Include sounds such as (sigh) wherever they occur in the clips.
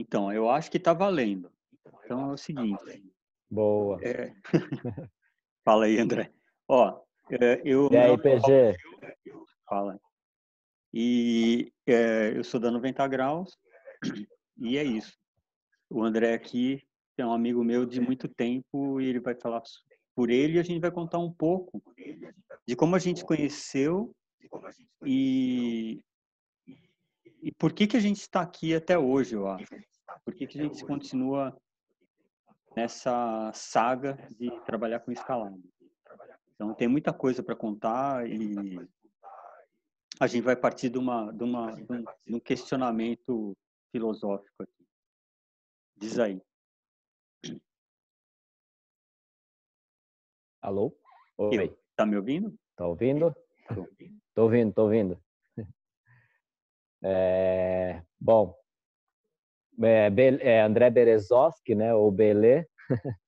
Então, eu acho que está valendo. Então é o seguinte. Boa. É... (laughs) Fala aí, André. Ó, é, eu. E aí, PG? Fala. E é, eu sou da 90 Graus, e é isso. O André aqui é um amigo meu de muito tempo e ele vai falar por ele e a gente vai contar um pouco de como a gente conheceu e, e por que, que a gente está aqui até hoje, eu acho. Por que, que a gente continua nessa saga de trabalhar com escalada. Então, tem muita coisa para contar e a gente vai partir de, uma, de, uma, de um questionamento filosófico aqui. Diz aí. Alô? Oi. Eu. Tá me ouvindo? Tá ouvindo? Tô ouvindo, tô ouvindo. (laughs) É, bom, é, é André Berezovski, né, ou Belê, (laughs)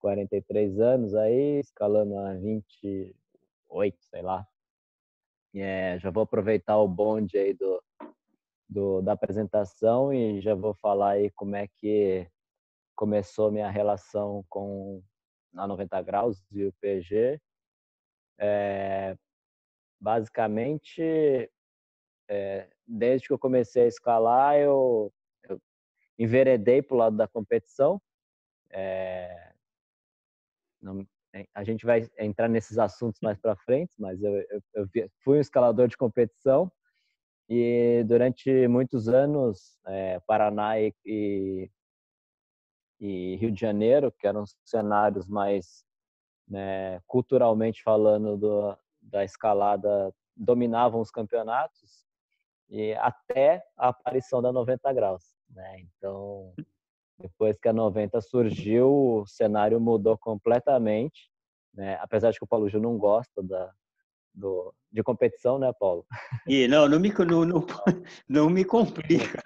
43 anos aí, escalando a 28, sei lá. É, já vou aproveitar o bonde aí do, do, da apresentação e já vou falar aí como é que começou minha relação com a 90 graus e o PG. É, basicamente, é, desde que eu comecei a escalar, eu enveredei para o lado da competição. É, não, é, a gente vai entrar nesses assuntos mais para frente, mas eu, eu, eu, fui um escalador de competição e durante muitos anos, é, Paraná e, e, e, Rio de Janeiro, que eram cenários mais né, culturalmente falando do, da escalada, dominavam os campeonatos e até a aparição da 90 graus. Né? Então, depois que a 90 surgiu, o cenário mudou completamente. Né? Apesar de que o Paulo Gil não gosta da, do, de competição, né, Paulo? E não, não me, não, não, (laughs) (laughs) (laughs) não me complica.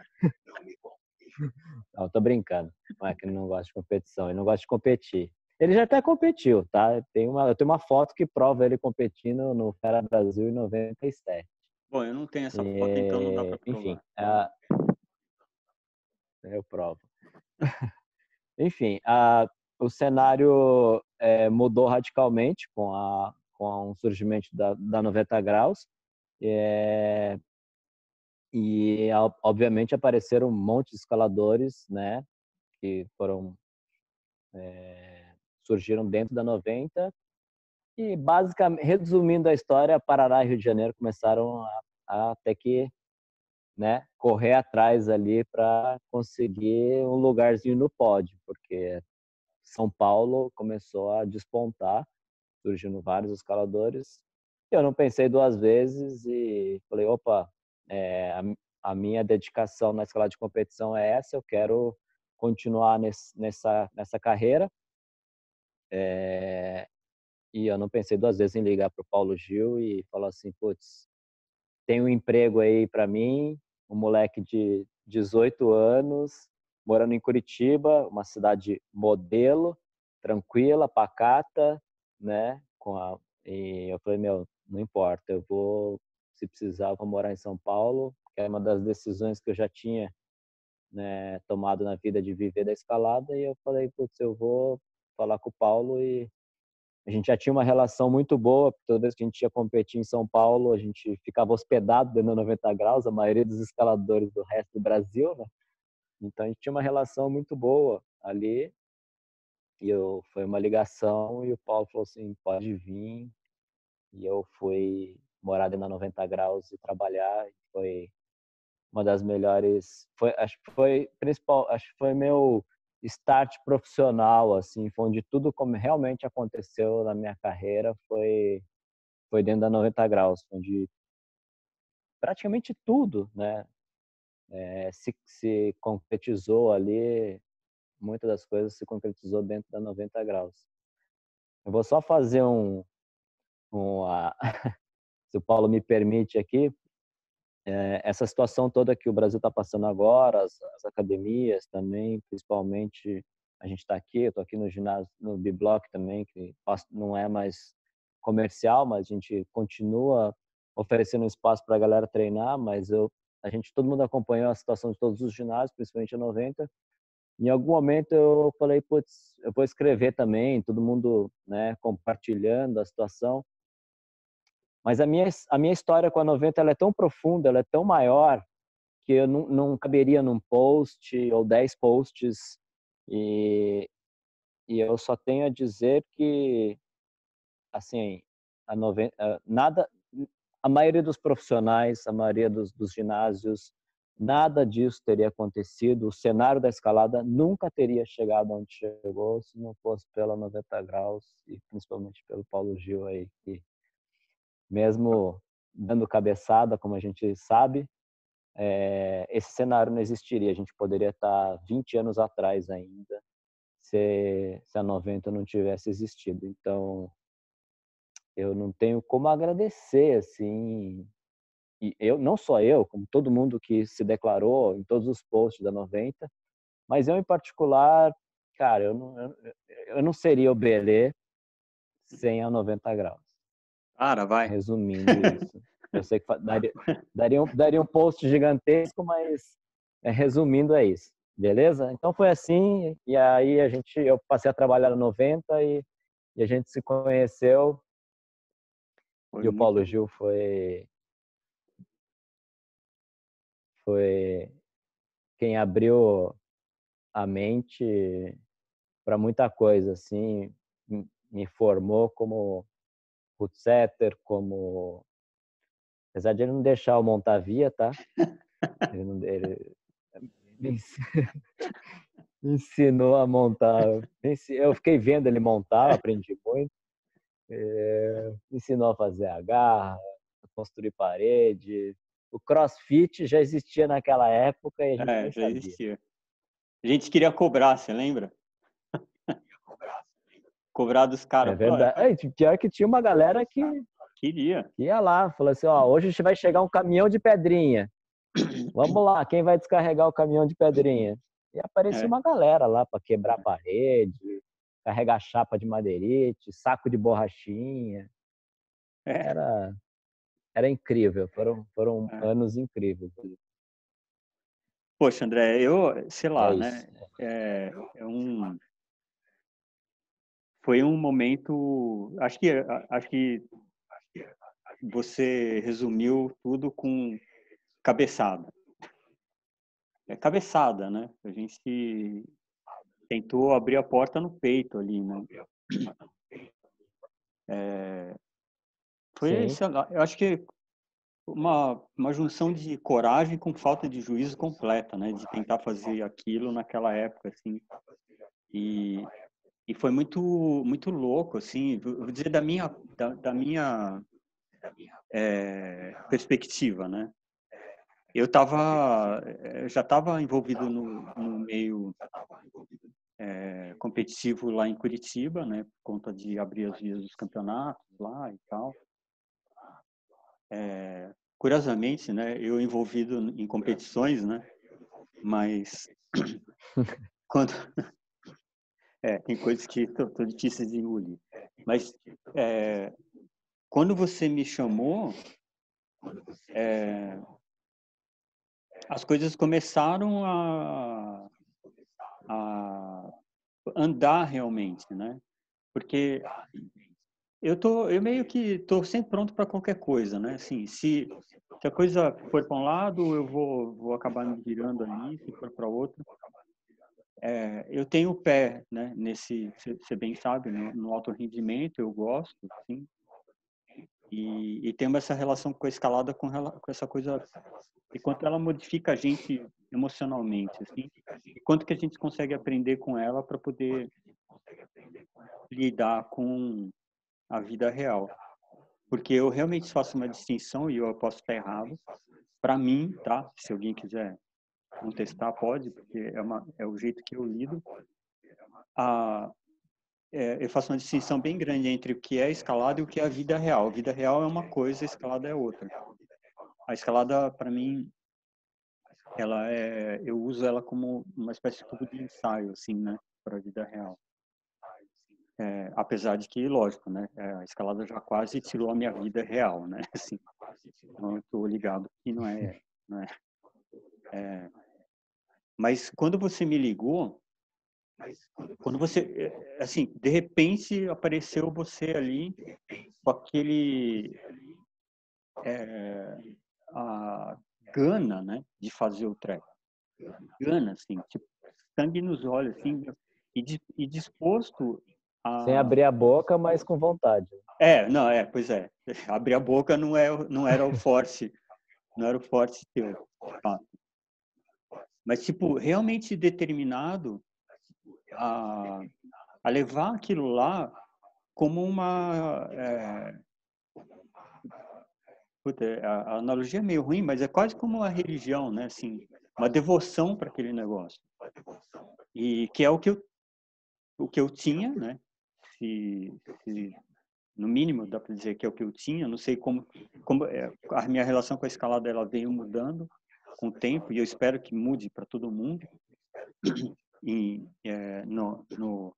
Não, tô brincando. Não é que ele não gosta de competição, ele não gosta de competir. Ele já até competiu, tá? Tem uma, eu tenho uma foto que prova ele competindo no Fera Brasil em 97. Bom, eu não tenho essa foto, e... então não dá pra provar. Enfim, a, eu provo. Enfim, a, o cenário é, mudou radicalmente com, a, com o surgimento da, da 90 graus. É, e, obviamente, apareceram um monte de escaladores, né? Que foram... É, surgiram dentro da 90. E, basicamente, resumindo a história, Paraná e Rio de Janeiro começaram a, a até que né, correr atrás ali para conseguir um lugarzinho no pódio, porque São Paulo começou a despontar, surgindo vários escaladores. Eu não pensei duas vezes e falei, opa, é, a, minha dedicação na escalada de competição é essa, eu quero continuar nesse, nessa, nessa carreira. É, e eu não pensei duas vezes em ligar para o Paulo Gil e falar assim, putz, tem um emprego aí para mim, um moleque de 18 anos, morando em Curitiba, uma cidade modelo, tranquila, pacata, né? Com a, e eu falei, meu, não importa, eu vou, se precisar, vou morar em São Paulo, que é uma das decisões que eu já tinha né, tomado na vida de viver da escalada, e eu falei, putz, eu vou falar com o Paulo e a gente já tinha uma relação muito boa, toda vez que a gente ia competir em São Paulo, a gente ficava hospedado dentro da 90 graus, a maioria dos escaladores do resto do Brasil, né? Então a gente tinha uma relação muito boa ali. E eu foi uma ligação e o Paulo falou assim, pode vir. E eu fui morar dentro da 90 graus e trabalhar. Foi uma das melhores, foi acho que foi principal, acho que foi meu start profissional, assim, foi onde tudo como realmente aconteceu na minha carreira foi foi dentro da 90 graus, onde praticamente tudo, né, é, se, se concretizou ali, muitas das coisas se concretizou dentro da 90 graus. Eu vou só fazer um, um a, (laughs) se o Paulo me permite aqui, é, essa situação toda que o Brasil está passando agora, as, as, academias também, principalmente, a gente está aqui, eu estou aqui no ginásio, no B-Block também, que não é mais comercial, mas a gente continua oferecendo espaço para a galera treinar, mas eu, a gente, todo mundo acompanhou a situação de todos os ginásios, principalmente a 90. Em algum momento eu falei, putz, eu vou escrever também, todo mundo, né, compartilhando a situação. Mas a minha, a minha história com a 90 ela é tão profunda, ela é tão maior, que eu não, não caberia num post ou 10 posts. E, e eu só tenho a dizer que, assim, a 90, nada, a maioria dos profissionais, a maioria dos, dos ginásios, nada disso teria acontecido. O cenário da escalada nunca teria chegado onde chegou se não fosse pela 90 graus e principalmente pelo Paulo Gil aí, que mesmo dando cabeçada, como a gente sabe, é, esse cenário não existiria. A gente poderia estar 20 anos atrás ainda, se, se a 90 não tivesse existido. Então, eu não tenho como agradecer, assim, e eu, não só eu, como todo mundo que se declarou em todos os posts da 90, mas eu em particular, cara, eu não, eu, eu não seria o Belê sem a 90 graus. Cara, vai. Resumindo isso. Eu sei que (laughs) daria, daria, um, daria um post gigantesco, mas é, resumindo é isso. Beleza? Então foi assim, e aí a gente, eu passei a trabalhar no 90 e, e a gente se conheceu. Foi e o Paulo Gil foi foi quem abriu a mente para muita coisa, assim, me formou como footsetter, como apesar de ele não deixar eu montar via, tá? Ele, não, ele (laughs) me ensinou a montar. Eu fiquei vendo ele montar, aprendi muito. É, me ensinou a fazer a garra, a construir parede, o crossfit já existia naquela época e a gente é, já sabia. existia. A gente queria cobrar, você lembra? cobrar dos caras. É verdade. É, pior que tinha uma galera que queria. Que ia lá, falou assim, ó, hoje a gente vai chegar um caminhão de pedrinha. (coughs) Vamos lá, quem vai descarregar o caminhão de pedrinha? E aparecia é. uma galera lá para quebrar parede, carregar chapa de madeirite, saco de borrachinha. É. Era era incrível, foram, foram é. anos incríveis. Poxa, André, eu, sei lá, é né? É, é, um, foi um momento, acho que, acho que você resumiu tudo com cabeçada. É cabeçada, né? A gente tentou abrir a porta no peito ali, né? É, foi, lá, eu acho que uma, uma junção de coragem com falta de juízo completa, né? De tentar fazer aquilo naquela época, assim. E, e foi muito muito louco, assim. Vou dizer da minha da, da minha é, perspectiva, né? Eu tava eh, já estava envolvido no, no meio é, competitivo lá em Curitiba, né? Por conta de abrir as vias dos campeonatos lá e tal. É, curiosamente, né, eu envolvido em competições, né, mas (clears throat) quando é, tem coisas que estão difíceis de engolir. Mas é, quando você me chamou, é, as coisas começaram a, a andar realmente, né? Porque eu tô, eu meio que tô sempre pronto para qualquer coisa, né? Assim, se, se a coisa for para um lado, eu vou, vou acabar me virando ali, se for para outro. É, eu tenho pé, né? Nesse, você bem sabe, no, no alto rendimento eu gosto. E, e temos essa relação com a escalada com, com essa coisa e quanto ela modifica a gente emocionalmente, assim, e quanto que a gente consegue aprender com ela para poder lidar com a vida real. Porque eu realmente faço uma distinção e eu posso estar errado. Para mim, tá? Se alguém quiser contestar, pode, porque é, uma, é o jeito que eu lido. A, é, eu faço uma distinção bem grande entre o que é escalada e o que é a vida real. A vida real é uma coisa, a escalada é outra. A escalada, para mim, ela é, eu uso ela como uma espécie de de ensaio, assim, né, para a vida real. É, apesar de que, lógico, né, é, a escalada já quase tirou a minha vida real, né, (laughs) assim, então eu estou ligado que não é, não é, É, mas quando você me ligou, quando você, é, assim, de repente apareceu você ali com aquele é, a gana, né, de fazer o treco. Gana, assim, tipo, sangue nos olhos, assim, e, e disposto a... Sem abrir a boca, mas com vontade. É, não, é, pois é. Abrir a boca não, é, não era o forte, não era o forte teu. Tá. Mas, tipo, realmente determinado a, a levar aquilo lá como uma... É, puta, a, a analogia é meio ruim, mas é quase como uma religião, né? Assim, uma devoção para aquele negócio. E que é o que eu, o que eu tinha, né? Se, se no mínimo dá para dizer que é o que eu tinha. Não sei como, como é, a minha relação com a escalada ela veio mudando com o tempo e eu espero que mude para todo mundo e é, no, no,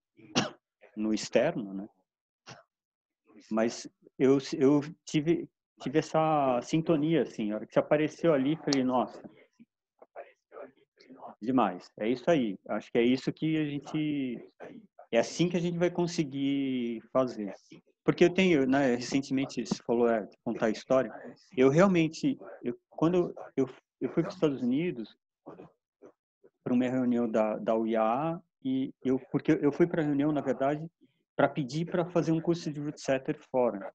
no externo, né? Mas eu eu tive tive essa sintonia assim, a hora que você apareceu ali, falei, nossa, demais. É isso aí. Acho que é isso que a gente é assim que a gente vai conseguir fazer. Porque eu tenho, né, recentemente você falou é, contar a história. Eu realmente, eu, quando eu, eu fui para os Estados Unidos para uma reunião da da UIA e eu porque eu fui para a reunião na verdade para pedir para fazer um curso de root setter fora.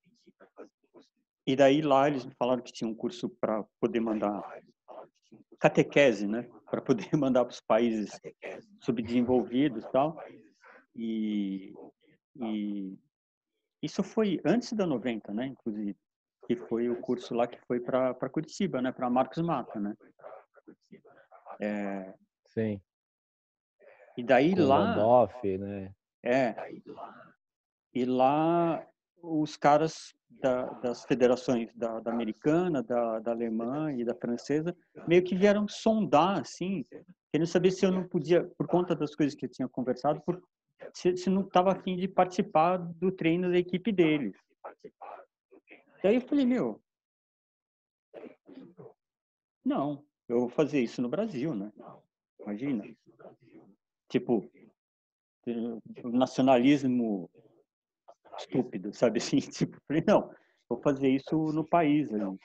E daí lá eles me falaram que tinha um curso para poder mandar catequese, né, para poder (laughs) mandar para os países subdesenvolvidos tal. E, e isso foi antes da 90, né, inclusive, que foi o curso lá que foi para Curitiba, né, para Marcos Mata, né. É, Sim. E daí Com lá. Randolph, né? É. E lá os caras da, das federações da, da americana, da, da, alemã e da francesa meio que vieram sondar, assim, querendo saber se eu não podia, por conta das coisas que eu tinha conversado, por, se, se não estava afim de participar do treino da equipe deles. Daí eu falei, meu, não, eu vou fazer isso no Brasil, né? Imagina. Tipo, nacionalismo estúpido, sabe assim? (laughs) Tipo, falei, não, vou fazer isso no país. Ali.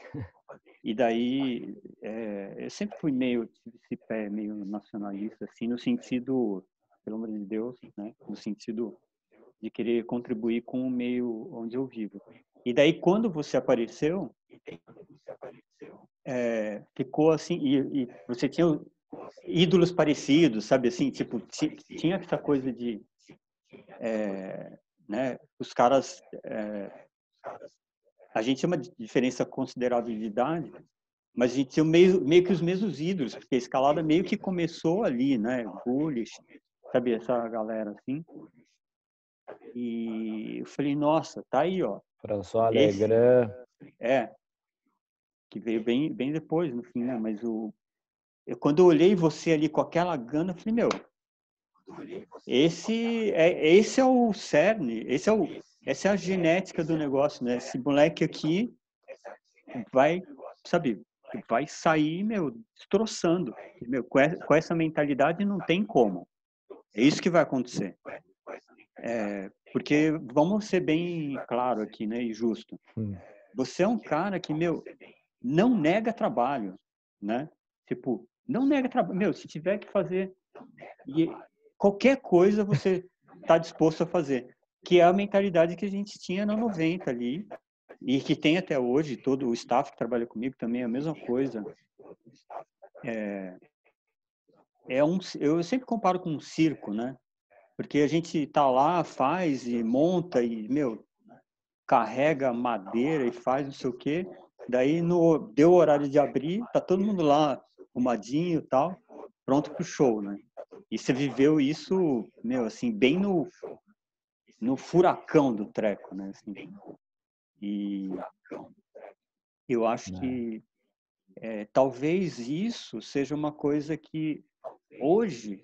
E daí, é, eu sempre fui meio, tive esse pé meio nacionalista, assim, no sentido, pelo amor de Deus, né? No sentido de querer contribuir com o meio onde eu vivo. E daí, quando você apareceu, é, ficou assim, e, e, você tinha ídolos parecidos, sabe assim, tipo, tinha essa coisa de é, né? Os caras, é, a gente tem uma diferença considerável de idade, mas a gente tem meio, meio que os mesmos ídolos, porque a escalada meio que começou ali, né? Bullish, sabe, essa galera assim. E eu falei, nossa, tá aí, ó. François Legrand. é, que veio bem, bem depois, no fim, né? Mas o, eu, quando eu olhei você ali com aquela gana, eu falei, meu, esse é, esse é o cerne, esse é o, essa é a genética do negócio, né? Esse moleque aqui vai, sabe, vai sair, meu, destroçando. Meu, com essa mentalidade não tem como. É isso que vai acontecer. É, porque vamos ser bem claro aqui, né, e justo. Hum. Você é um cara que, meu, não nega trabalho, né? Tipo, não nega trabalho. Meu, se tiver que fazer e qualquer coisa você está disposto a fazer, que é a mentalidade que a gente tinha no 90 ali e que tem até hoje, todo o staff que trabalha comigo também é a mesma coisa. É, é um, eu sempre comparo com um circo, né? Porque a gente tá lá, faz e monta e, meu, carrega madeira e faz não sei o quê. Daí no deu o horário de abrir, tá todo mundo lá arrumadinho e tal, pronto pro show, né? E você viveu isso, meu, assim, bem no, no furacão do treco, né? Assim, e eu acho é. que é, talvez isso seja uma coisa que hoje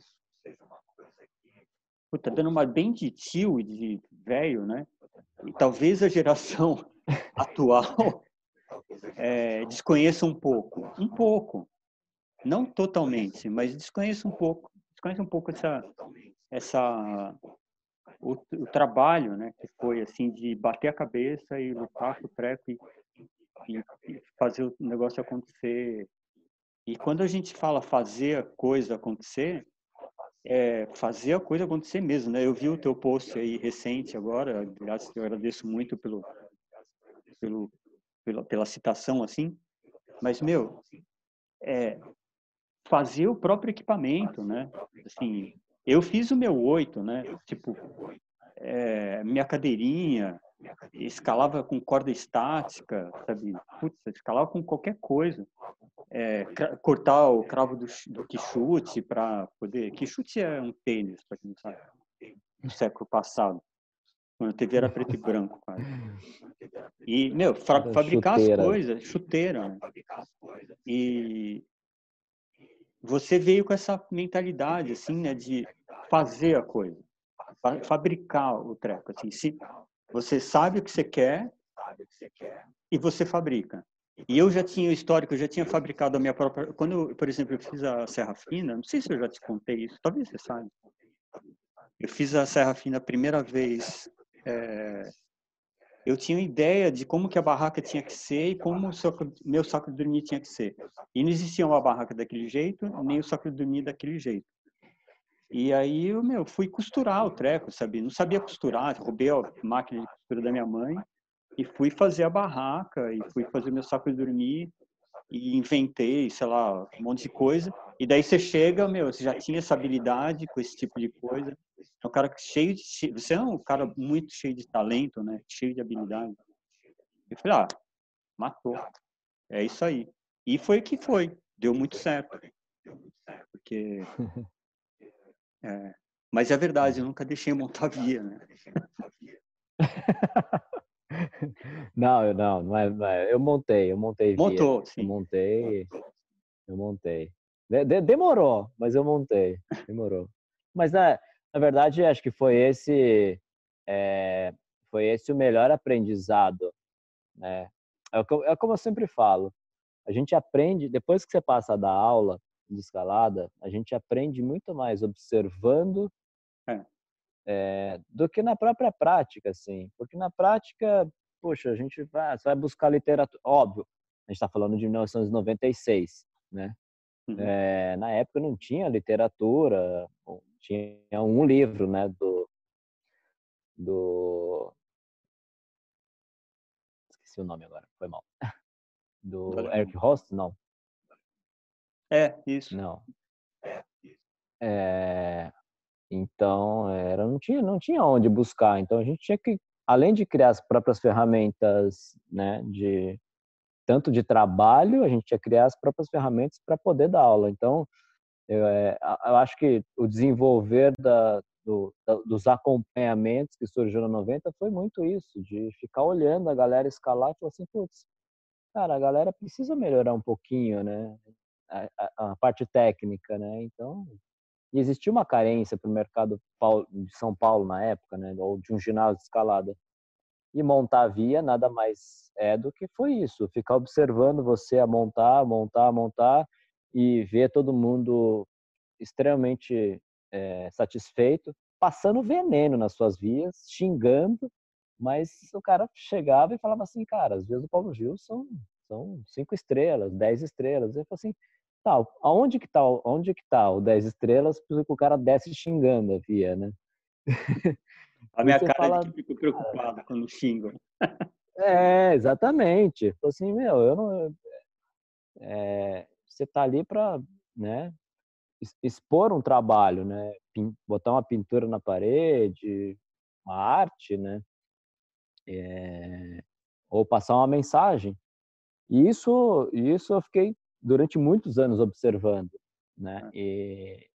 puta, dando uma bem de tio e de velho, né? E talvez a geração (laughs) atual é, desconheça um pouco, um pouco, não totalmente, mas desconheço um pouco, desconheço um pouco essa, essa o, o, trabalho, né, que foi assim de bater a cabeça e lutar com o treco e, e, e, fazer o negócio acontecer. E quando a gente fala fazer a coisa acontecer, é fazer a coisa acontecer mesmo, né? Eu vi o teu post aí recente agora, aliás, eu agradeço muito pelo, pelo pela, pela citação assim, mas meu, é fazer o próprio equipamento, né? Assim, eu fiz o meu oito, né? Tipo, é, minha cadeirinha, escalava com corda estática, sabe? Putz, escalava com qualquer coisa. É, cortar o cravo do, do quichute para poder... Quichute é um tênis, para quem não sabe, do século passado. Quando a TV era preto e branco. E, meu, fa fabricar chuteira. as coisas, chuteira. Né? E você veio com essa mentalidade, assim, né, de fazer a coisa, fabricar o treco, assim, se você sabe o que você quer e você fabrica. E eu já tinha o histórico, eu já tinha fabricado a minha própria. Quando, eu, por exemplo, eu fiz a Serra Fina, não sei se eu já te contei isso, talvez você saiba. Eu fiz a Serra Fina a primeira vez. É, eu tinha ideia de como que a barraca tinha que ser e como o meu saco de dormir tinha que ser. E não existia uma barraca daquele jeito, nem o saco de dormir daquele jeito. E aí eu meu, fui costurar o treco, sabe? Não sabia costurar, roubei a máquina de costura da minha mãe e fui fazer a barraca e fui fazer meu saco de dormir e inventei, sei lá, um monte de coisa. E daí você chega, meu, você já tinha essa habilidade com esse tipo de coisa. É um cara cheio de. Você é um cara muito cheio de talento, né? Cheio de habilidade. Eu falei, ah, matou. É isso aí. E foi que foi. Deu muito certo. Porque. (laughs) É, mas é verdade, eu nunca deixei montar via, né? (laughs) Não, não, não é, não é, Eu montei, eu montei. Montou, via. sim. Eu montei, eu montei. De, de, demorou, mas eu montei. Demorou. Mas é, na verdade, acho que foi esse, é, foi esse o melhor aprendizado, né? É, é como eu sempre falo. A gente aprende depois que você passa da aula de escalada, a gente aprende muito mais observando é. É, do que na própria prática, assim. Porque na prática, poxa, a gente vai, vai buscar literatura. Óbvio, a gente está falando de 1996, né? Uhum. É, na época não tinha literatura, tinha um livro, né, do, do esqueci o nome agora, foi mal, (laughs) do Eric Rost, não? É, isso. Não. É, então, era, não, tinha, não tinha onde buscar. Então, a gente tinha que, além de criar as próprias ferramentas, né, de tanto de trabalho, a gente tinha que criar as próprias ferramentas para poder dar aula. Então, eu, é, eu acho que o desenvolver da, do, da, dos acompanhamentos que surgiu na 90 foi muito isso, de ficar olhando a galera escalar e falar assim, putz, cara, a galera precisa melhorar um pouquinho, né? A, a, parte técnica, né? Então, e existia uma carência para o mercado de São Paulo na época, né? Ou de um ginásio de escalada. E montar a via nada mais é do que foi isso, ficar observando você a montar, montar, montar e ver todo mundo extremamente é, satisfeito, passando veneno nas suas vias, xingando, mas o cara chegava e falava assim, cara, as vias do Paulo Gil são, são cinco estrelas, dez estrelas. Eu falei assim, tá, aonde que tá, aonde que tá o dez estrelas? Porque o cara desce xingando a via, né? (laughs) A minha cara fala, é que fico preocupado quando xingam. É, exatamente. Assim, meu, eu não... É, você tá ali para, né, expor um trabalho, né, botar uma pintura na parede, uma arte, né, é, ou passar uma mensagem. E isso, isso eu fiquei durante muitos anos observando, né, e,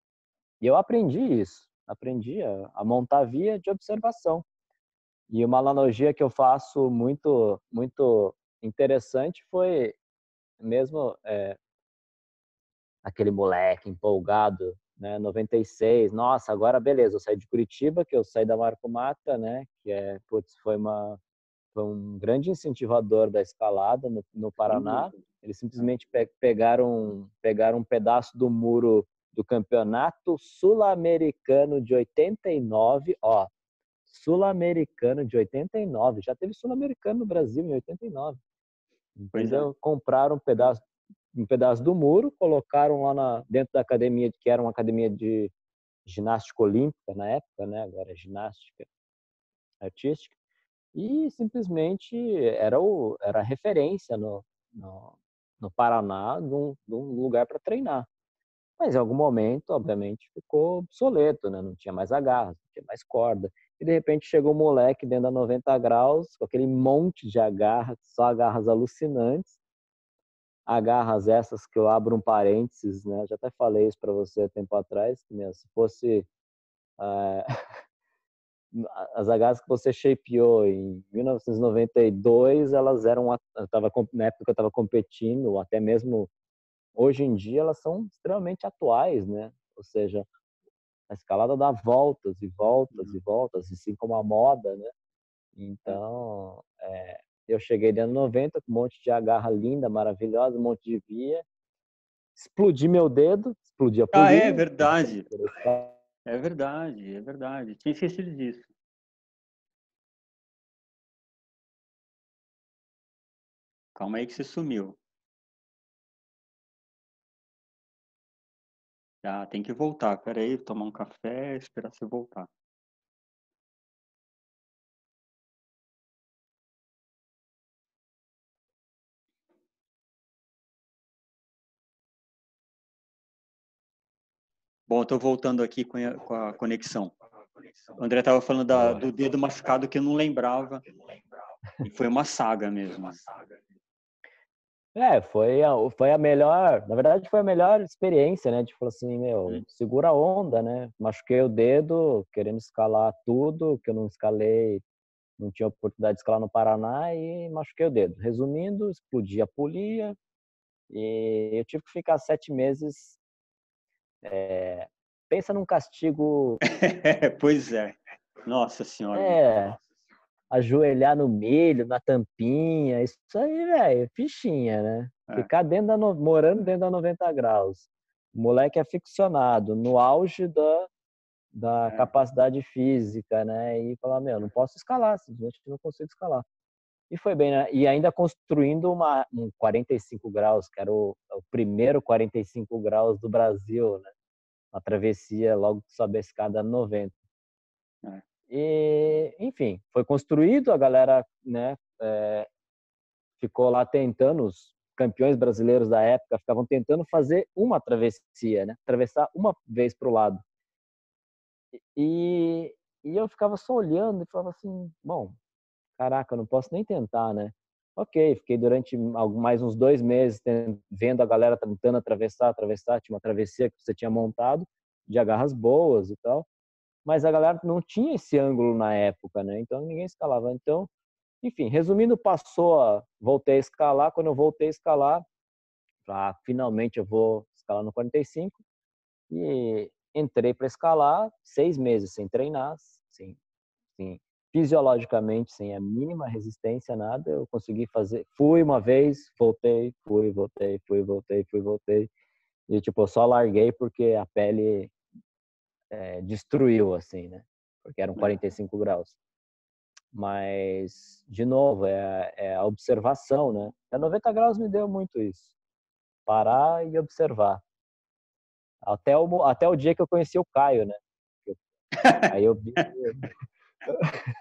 e eu aprendi isso, aprendi a, a montar via de observação. E uma analogia que eu faço muito, muito interessante foi mesmo é, aquele moleque empolgado, né? 96, nossa, agora beleza, eu saí de Curitiba, que eu saí da Marco Mata, né? Que é, putz, foi uma foi um grande incentivador da escalada no, no Paraná. Eles simplesmente pe pegaram, pegaram um pedaço do muro do campeonato sul-americano de 89, ó, sul-americano de 89, já teve sul-americano no Brasil em 89. É. Entendeu? É. Compraram um pedaço, um pedaço do muro, colocaram lá na, dentro da academia, que era uma academia de ginástica olímpica na época, né? Agora é ginástica artística. E simplesmente era, o, era referência no, no, no Paraná de um, de um lugar para treinar. Mas em algum momento, obviamente, ficou obsoleto, né? Não tinha mais agarras, não tinha mais corda. E de repente chegou um moleque dentro da 90 graus, com aquele monte de agarras, só agarras alucinantes. Agarras essas que eu abro um parênteses, né? Já até falei isso para você tempo atrás, que se fosse uh, (laughs) as agarras que você shapeou em 1992, elas eram eu tava na época que eu estava competindo, até mesmo hoje em dia elas são extremamente atuais, né? Ou seja, a escalada dá voltas e voltas e uhum. voltas, assim como a moda, né? Então, é, eu cheguei dentro 90 com um monte de agarra linda, maravilhosa, um monte de via. Explodi meu dedo, explodi a polia. Ah, é verdade. (laughs) É verdade, é verdade. Tinha esquecido disso. Calma aí que você sumiu. Ah, tem que voltar. Espera aí, tomar um café, esperar você voltar. Bom, estou voltando aqui com a, conexão. O André estava falando da, do dedo machucado que eu não lembrava. E foi uma saga mesmo. É, foi a, foi a melhor, na verdade foi a melhor experiência, né? De falar assim, meu, segura a onda, né? Machuquei o dedo, querendo escalar tudo, que eu não escalei, não tinha oportunidade de escalar no Paraná e machuquei o dedo. Resumindo, explodi a polia e eu tive que ficar sete meses. É, pensa num castigo. (laughs) pois é. Nossa senhora. É, ajoelhar no milho, na tampinha, isso aí, velho, fichinha, né? É. Ficar dentro da no... morando dentro da 90 graus. O moleque é aficionado, no auge da, da é. capacidade física, né? E falar, meu, não posso escalar, simplesmente não consigo escalar. E foi bem, né? E ainda construindo uma, um 45 graus, que era o, o primeiro 45 graus do Brasil, né? Uma travessia logo que sobe a escada 90. É. E, enfim, foi construído, a galera né, é, ficou lá tentando, os campeões brasileiros da época ficavam tentando fazer uma travessia, né, atravessar uma vez para o lado. E, e eu ficava só olhando e falava assim, bom, caraca, eu não posso nem tentar, né? Ok, fiquei durante mais uns dois meses vendo a galera tentando atravessar, atravessar, tinha uma travessia que você tinha montado, de agarras boas e tal mas a galera não tinha esse ângulo na época, né? Então ninguém escalava. Então, enfim, resumindo, passou a voltei a escalar. Quando eu voltei a escalar, ah, finalmente eu vou escalar no 45 e entrei para escalar seis meses sem treinar, sem, sem fisiologicamente sem a mínima resistência nada. Eu consegui fazer. Fui uma vez, voltei, fui, voltei, fui, voltei, fui, voltei. E tipo, eu só larguei porque a pele é, destruiu, assim, né? Porque eram 45 é. graus. Mas, de novo, é, é a observação, né? A 90 graus me deu muito isso. Parar e observar. Até o, até o dia que eu conheci o Caio, né? (laughs) Aí eu vi, (laughs)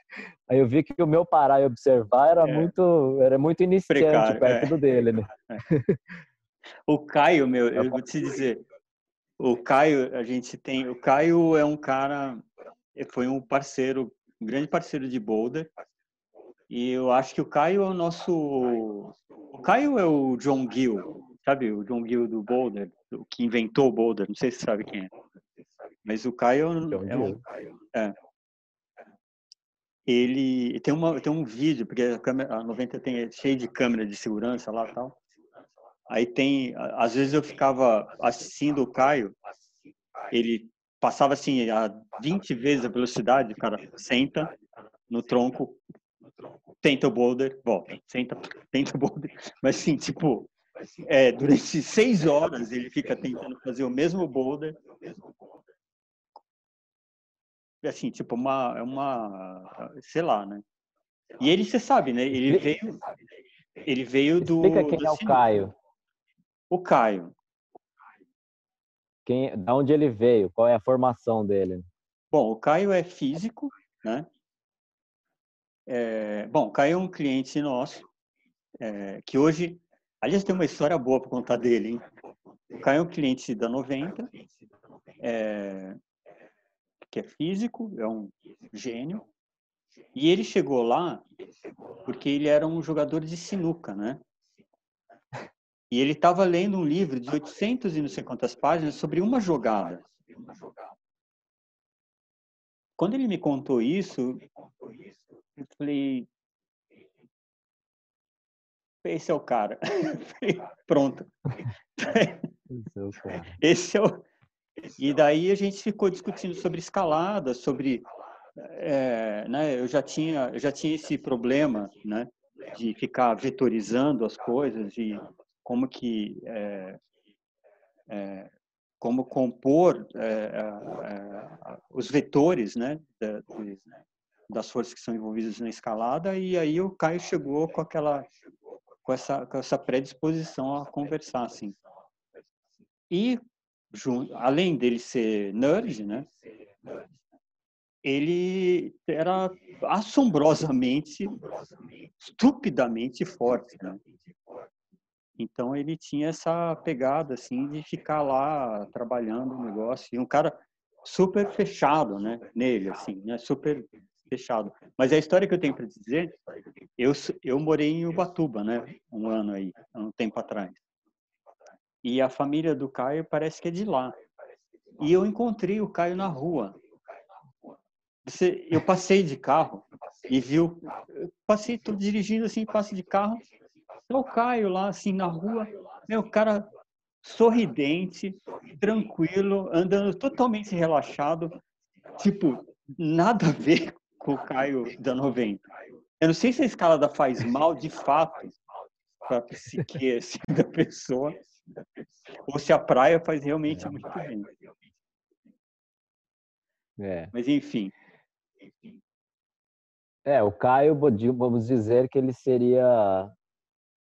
aí eu vi que o meu parar e observar era é. muito era muito iniciante Precário, perto é. do dele, né? (laughs) O Caio, meu, eu vou te dizer, o Caio, a gente tem. O Caio é um cara. Foi um parceiro, um grande parceiro de Boulder. E eu acho que o Caio é o nosso. O Caio é o John Gill, sabe? O John Gill do Boulder, o que inventou o Boulder. Não sei se você sabe quem é. Mas o Caio é um. É. Ele tem, uma, tem um vídeo, porque a, câmera, a 90 tem é cheio de câmera de segurança lá tal. Aí tem, às vezes eu ficava assistindo o Caio, ele passava assim a 20 vezes a velocidade, o cara senta no tronco, tenta o boulder, volta, tenta, tenta o boulder. (laughs) Mas assim, tipo, é, durante seis horas ele fica tentando fazer o mesmo boulder. Assim, tipo, uma, é uma, sei lá, né? E ele, você sabe, né? Ele veio, ele veio do. Explica quem do é o Caio. O Caio. Quem, da onde ele veio? Qual é a formação dele? Bom, o Caio é físico, né? É, bom, o Caio é um cliente nosso, é, que hoje, aliás, tem uma história boa para contar dele, hein? O Caio é um cliente da 90, é, que é físico, é um gênio, e ele chegou lá porque ele era um jogador de sinuca, né? E ele estava lendo um livro de 800 e não sei quantas páginas sobre uma jogada. Quando ele me contou isso, eu falei, esse é o cara. (laughs) Pronto. (laughs) (laughs) Esse é o. E daí a gente ficou discutindo sobre escalada, sobre, é, né? Eu já tinha, eu já tinha esse problema, né? De ficar vetorizando as coisas e como que é, é, como compor é, os vetores né, da, das forças que são envolvidas na escalada e aí o Caio chegou com aquela com essa com essa predisposição a conversar assim e além dele ser nerd né ele era assombrosamente estupidamente forte né? Então ele tinha essa pegada assim de ficar lá trabalhando o negócio e um cara super fechado, né, nele assim, né, super fechado. Mas a história que eu tenho para dizer, eu eu morei em Ubatuba, né, um ano aí, um tempo atrás. E a família do Caio parece que é de lá. E eu encontrei o Caio na rua. Você, eu passei de carro e viu, passei, tô dirigindo assim, passo de carro, o Caio lá, assim, na rua, meu, cara sorridente, tranquilo, andando totalmente relaxado, tipo, nada a ver com o Caio da 90. Eu não sei se a escalada faz mal de fato para a psique assim, da pessoa, ou se a praia faz realmente muito bem. É. Mas enfim. É, o Caio, vamos dizer que ele seria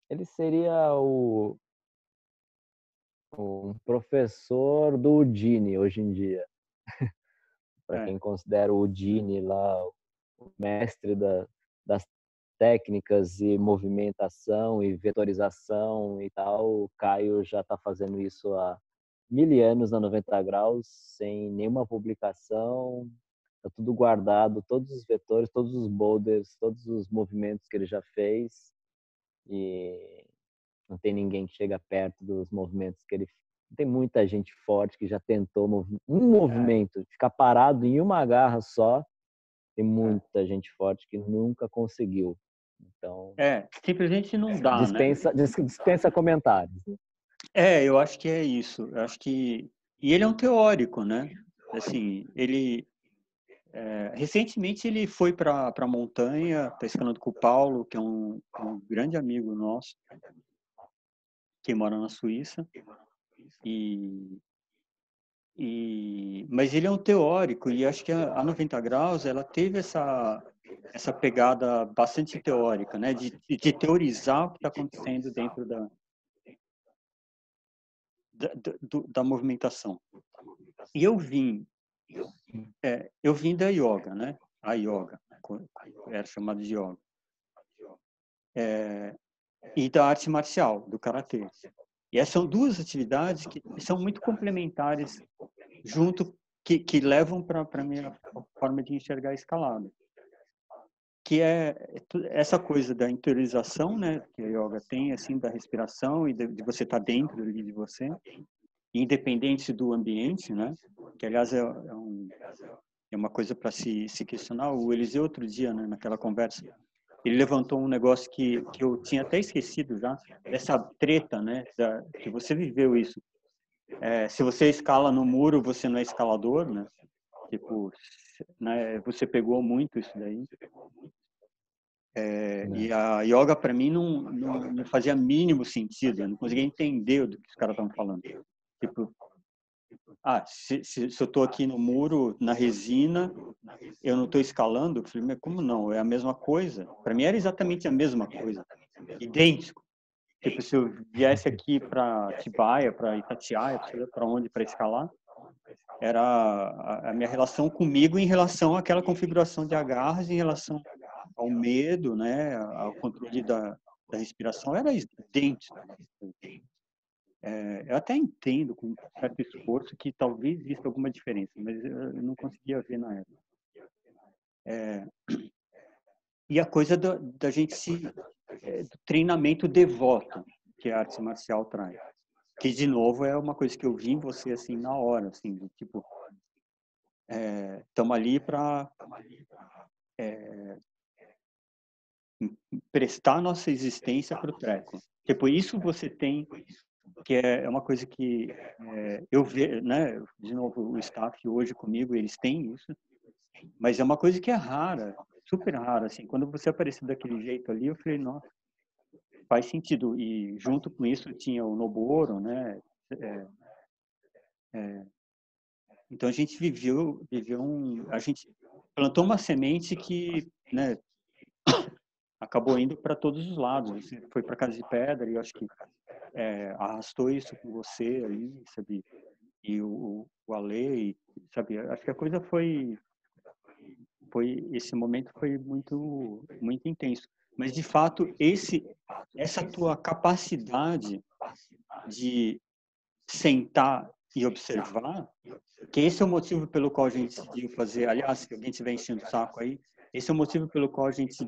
ele seria o um professor do Udine hoje em dia. (laughs) Para é. quem considera o Udine lá o mestre da, das técnicas e movimentação e vetorização e tal, o Caio já está fazendo isso há mil anos na 90 graus, sem nenhuma publicação, tá tudo guardado, todos os vetores, todos os boulders, todos os movimentos que ele já fez e não tem ninguém que chega perto dos movimentos que ele tem muita gente forte que já tentou um é. movimento, ficar parado em uma garra só. Tem é. muita gente forte que nunca conseguiu. Então, é, simplesmente não dá, dispensa, né? dispensa comentários. Né? É, eu acho que é isso. Eu acho que e ele é um teórico, né? Assim, ele é, recentemente ele foi para a montanha, está escalando com o Paulo, que é um, um, grande amigo nosso, que mora na Suíça. E, e, mas ele é um teórico e acho que a, a 90 graus ela teve essa essa pegada bastante teórica, né, de, de teorizar o que está acontecendo dentro da da, da, da movimentação. E eu vim é, eu vim da yoga, né? A yoga, era chamada de yoga. É, e da arte marcial, do karatê. E essas são duas atividades que são muito complementares, junto que, que levam para a minha forma de enxergar a escalada. Que é essa coisa da interiorização, né, que a yoga tem, assim, da respiração e de, de você estar tá dentro ali de você, independente do ambiente, né? Que aliás é, é, um, é uma coisa para se, se questionar. O Eliseu outro dia, né, naquela conversa, ele levantou um negócio que, que eu tinha até esquecido já, essa treta, né? Da, que você viveu isso. É, se você escala no muro, você não é escalador, né? Tipo, né, você pegou muito isso daí. É, e a yoga, para mim, não, não, não, fazia mínimo sentido. Eu não conseguia entender do que os caras estavam falando. Tipo, ah, se, se, se eu estou aqui no muro, na resina, eu não estou escalando? Eu falei, mas como não? É a mesma coisa. Para mim era exatamente a mesma coisa. Idêntico. Tipo, se eu viesse aqui para Tibaia, para Itatiaia, para onde, para escalar, era a minha relação comigo em relação àquela configuração de agarras, em relação ao medo, né, ao controle da, da respiração, era idêntico. É, eu até entendo com certo esforço que talvez exista alguma diferença, mas eu não conseguia ver na época. É, e a coisa da, da gente se é, do treinamento devoto que a arte marcial traz, que de novo é uma coisa que eu vi em você assim na hora, assim, tipo, estamos é, ali para é, prestar nossa existência para o treco. Tipo, isso você tem que é, é uma coisa que é, eu vejo, né? De novo, o staff hoje comigo, eles têm isso, mas é uma coisa que é rara, super rara, assim. Quando você apareceu daquele jeito ali, eu falei, nossa, faz sentido. E junto com isso tinha o Noboro, né? É, é, então a gente viveu, viveu um, a gente plantou uma semente que, né? Acabou indo para todos os lados. Você foi para casa de pedra e eu acho que é, arrastou isso com você aí, sabe? E o, o Ale, sabe? Acho que a coisa foi, foi esse momento foi muito, muito intenso. Mas de fato esse, essa tua capacidade de sentar e observar, que esse é o motivo pelo qual a gente decidiu fazer. Aliás, se alguém estiver enchendo o saco aí, esse é o motivo pelo qual a gente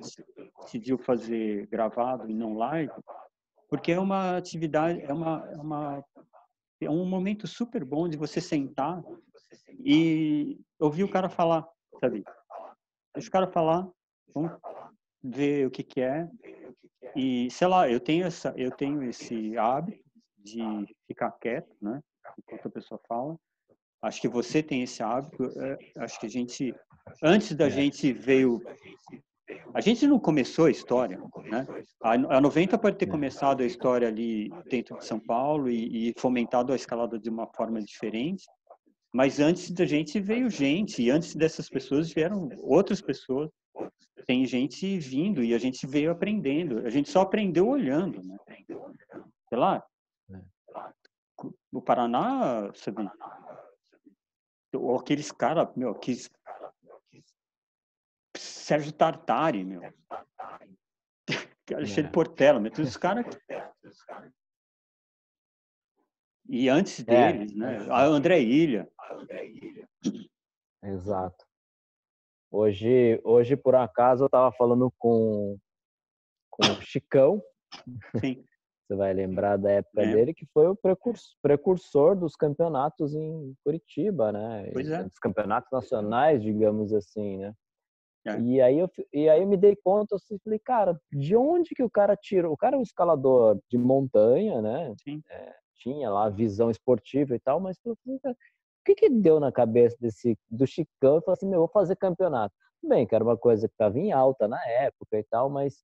decidiu fazer gravado e não live, porque é uma atividade, é uma, é uma é um momento super bom de você sentar e ouvir o cara falar, sabe? Deixa o cara falar, vamos ver o que que é. E sei lá, eu tenho essa, eu tenho esse hábito de ficar quieto, né? Enquanto a pessoa fala. Acho que você tem esse hábito. É, acho que a gente, antes da gente veio a gente não começou a história, né? A 90 pode ter é. começado a história ali dentro de São Paulo e, e fomentado a escalada de uma forma diferente, mas antes da gente veio gente, e antes dessas pessoas vieram outras pessoas. Tem gente vindo e a gente veio aprendendo. A gente só aprendeu olhando, né? Sei lá. É. No Paraná, sabe? Aqueles caras, meu, aqueles Sérgio Tartari, meu. Alexandre é. Portela, mas todos os caras. E antes é, deles, né? é. né? A André Ilha. Exato. Hoje, hoje por acaso, eu estava falando com, com o Chicão. Sim. Você vai lembrar da época é. dele, que foi o precursor, dos campeonatos em Curitiba, né? Pois é. Dos campeonatos nacionais, digamos assim, né? É. E, aí eu, e aí eu me dei conta, eu falei, cara, de onde que o cara tirou? O cara é um escalador de montanha, né? É, tinha lá visão esportiva e tal, mas eu falei, o que que deu na cabeça desse do Chicão? Eu falei assim, meu, vou fazer campeonato. Bem, que era uma coisa que estava em alta na época e tal, mas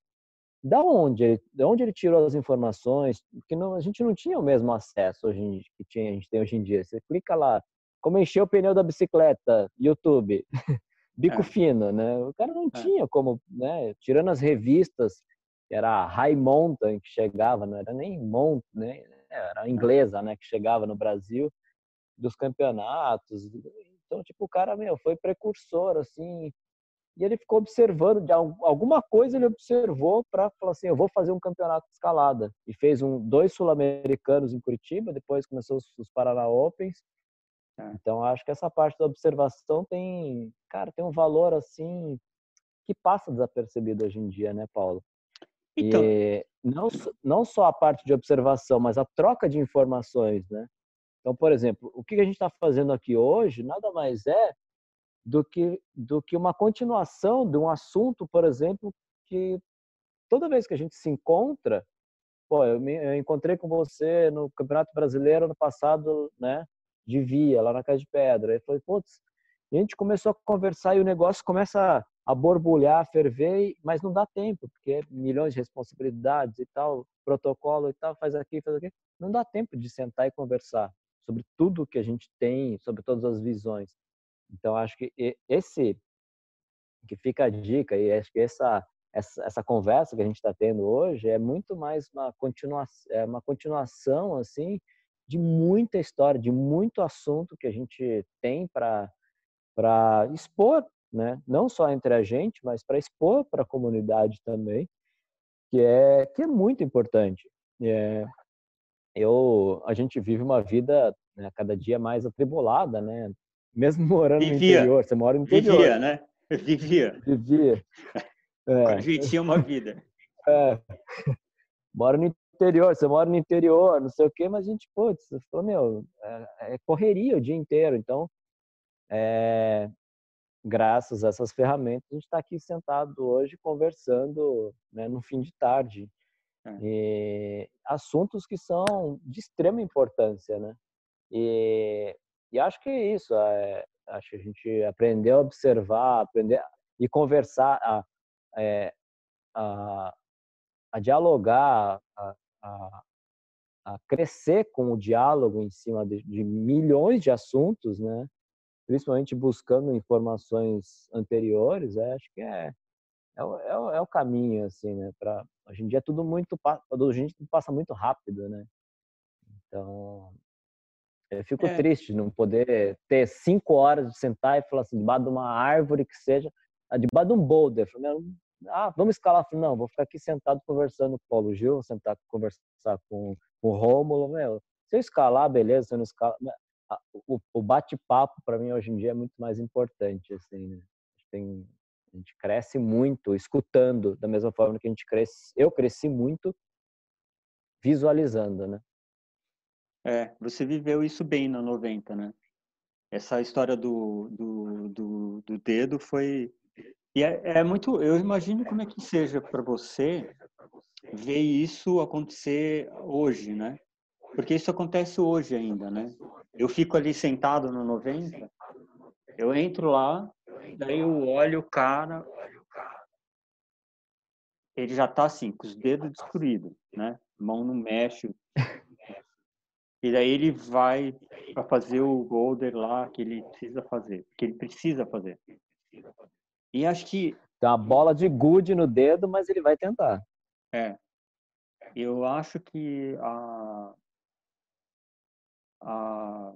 da onde ele, da onde ele tirou as informações? Porque não, a gente não tinha o mesmo acesso hoje que tinha, a gente tem hoje em dia. Você clica lá, como encher o pneu da bicicleta, YouTube. (laughs) bico é. fino, né? O cara não é. tinha como, né? Tirando as revistas, que era a High Mountain que chegava, não era nem Mount, né? Era a inglesa, né? Que chegava no Brasil dos campeonatos. Então, tipo, o cara, meu, foi precursor, assim. E ele ficou observando, de alguma coisa ele observou para falar assim, eu vou fazer um campeonato de escalada. E fez um, dois sul-americanos em Curitiba, depois começou os, os Paraná Opens é. Então, acho que essa parte da observação tem, cara, tem um valor assim que passa desapercebido hoje em dia, né, Paulo? Então, e não, não só a parte de observação, mas a troca de informações, né? Então, por exemplo, o que a gente está fazendo aqui hoje nada mais é do que, do que uma continuação de um assunto, por exemplo, que toda vez que a gente se encontra, pô, eu, me, eu encontrei com você no Campeonato Brasileiro no passado, né? de via, lá na Casa de Pedra. Aí falei, putz, e a gente começou a conversar e o negócio começa a borbulhar, a ferver, mas não dá tempo, porque milhões de responsabilidades e tal, protocolo e tal, faz aqui, faz aqui. Não dá tempo de sentar e conversar sobre tudo que a gente tem, sobre todas as visões. Então, acho que esse que fica a dica e acho que essa essa, essa conversa que a gente está tendo hoje é muito mais uma continuação, é uma continuação assim de muita história, de muito assunto que a gente tem para para expor né? Não só entre a gente, mas para expor para a comunidade também, que é que é muito importante. É, eu, a gente vive uma vida né, cada dia mais atribulada, né? Mesmo morando Vivia. no interior, você mora no interior. Vivia, né? Vivia. Vivia. É. A gente tinha uma vida. É. Mora no interior, você mora no interior, não sei o quê, mas a gente, putz, falou, meu, é, é correria o dia inteiro, então é, graças a essas ferramentas, a gente está aqui sentado hoje conversando né, no fim de tarde. É. E, assuntos que são de extrema importância, né? E, acho que é isso. É, acho que a gente aprendeu a observar, aprender e conversar, a, é, a, a dialogar, a, a, a, crescer com o diálogo em cima de, de milhões de assuntos, né? principalmente buscando informações anteriores, é, acho que é, é, é, é, o caminho, assim, né? Pra, hoje em dia tudo muito, hoje em dia passa muito rápido, né? Então, eu fico é. triste não poder ter cinco horas de sentar e falar assim, debaixo de uma árvore que seja, ah, debaixo de um boulder. Ah, vamos escalar. Não, vou ficar aqui sentado conversando com o Paulo Gil, vou sentar conversar com, com o Rômulo. Meu, se eu escalar, beleza, se eu não escalar o, o bate-papo para mim hoje em dia é muito mais importante, assim, né? Tem, a gente cresce muito escutando, da mesma forma que a gente cresce, eu cresci muito visualizando, né? É, você viveu isso bem na 90, né? Essa história do, do, do, do dedo foi... E é, é muito... Eu imagino como é que seja para você ver isso acontecer hoje, né? Porque isso acontece hoje ainda, né? Eu fico ali sentado no 90, eu entro lá, daí eu olho o cara, ele já tá assim, com os dedos destruídos, né? Mão não mexe. E daí ele vai para fazer o golder lá que ele precisa fazer, que ele precisa fazer. E acho que tem uma bola de gude no dedo, mas ele vai tentar. É. Eu acho que a a,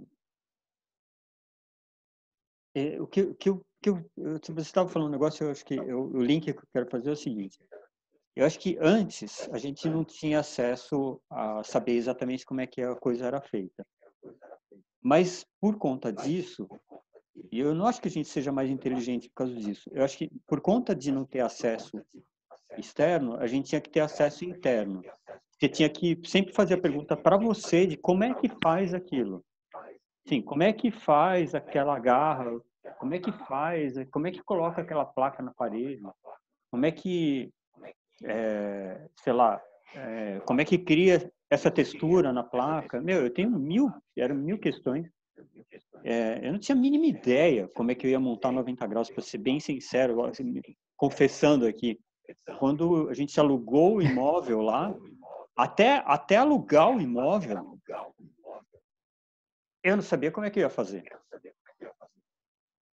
é, o que, que, eu, que eu, você estava falando um negócio, eu acho que eu, o link que eu quero fazer é o seguinte. Eu acho que antes a gente não tinha acesso a saber exatamente como é que a coisa era feita. Mas por conta disso, e eu não acho que a gente seja mais inteligente por causa disso. Eu acho que por conta de não ter acesso externo, a gente tinha que ter acesso interno. Você tinha que sempre fazer a pergunta para você de como é que faz aquilo. Sim, como é que faz aquela garra? Como é que faz? Como é que coloca aquela placa na parede? Como é que, é, sei lá, é, como é que cria essa textura na placa? Meu, eu tenho mil, eram mil questões. É, eu não tinha a mínima ideia como é que eu ia montar 90 graus, para ser bem sincero, assim, confessando aqui. Quando a gente alugou o imóvel lá, até, até alugar o imóvel, eu não sabia como é que eu ia fazer.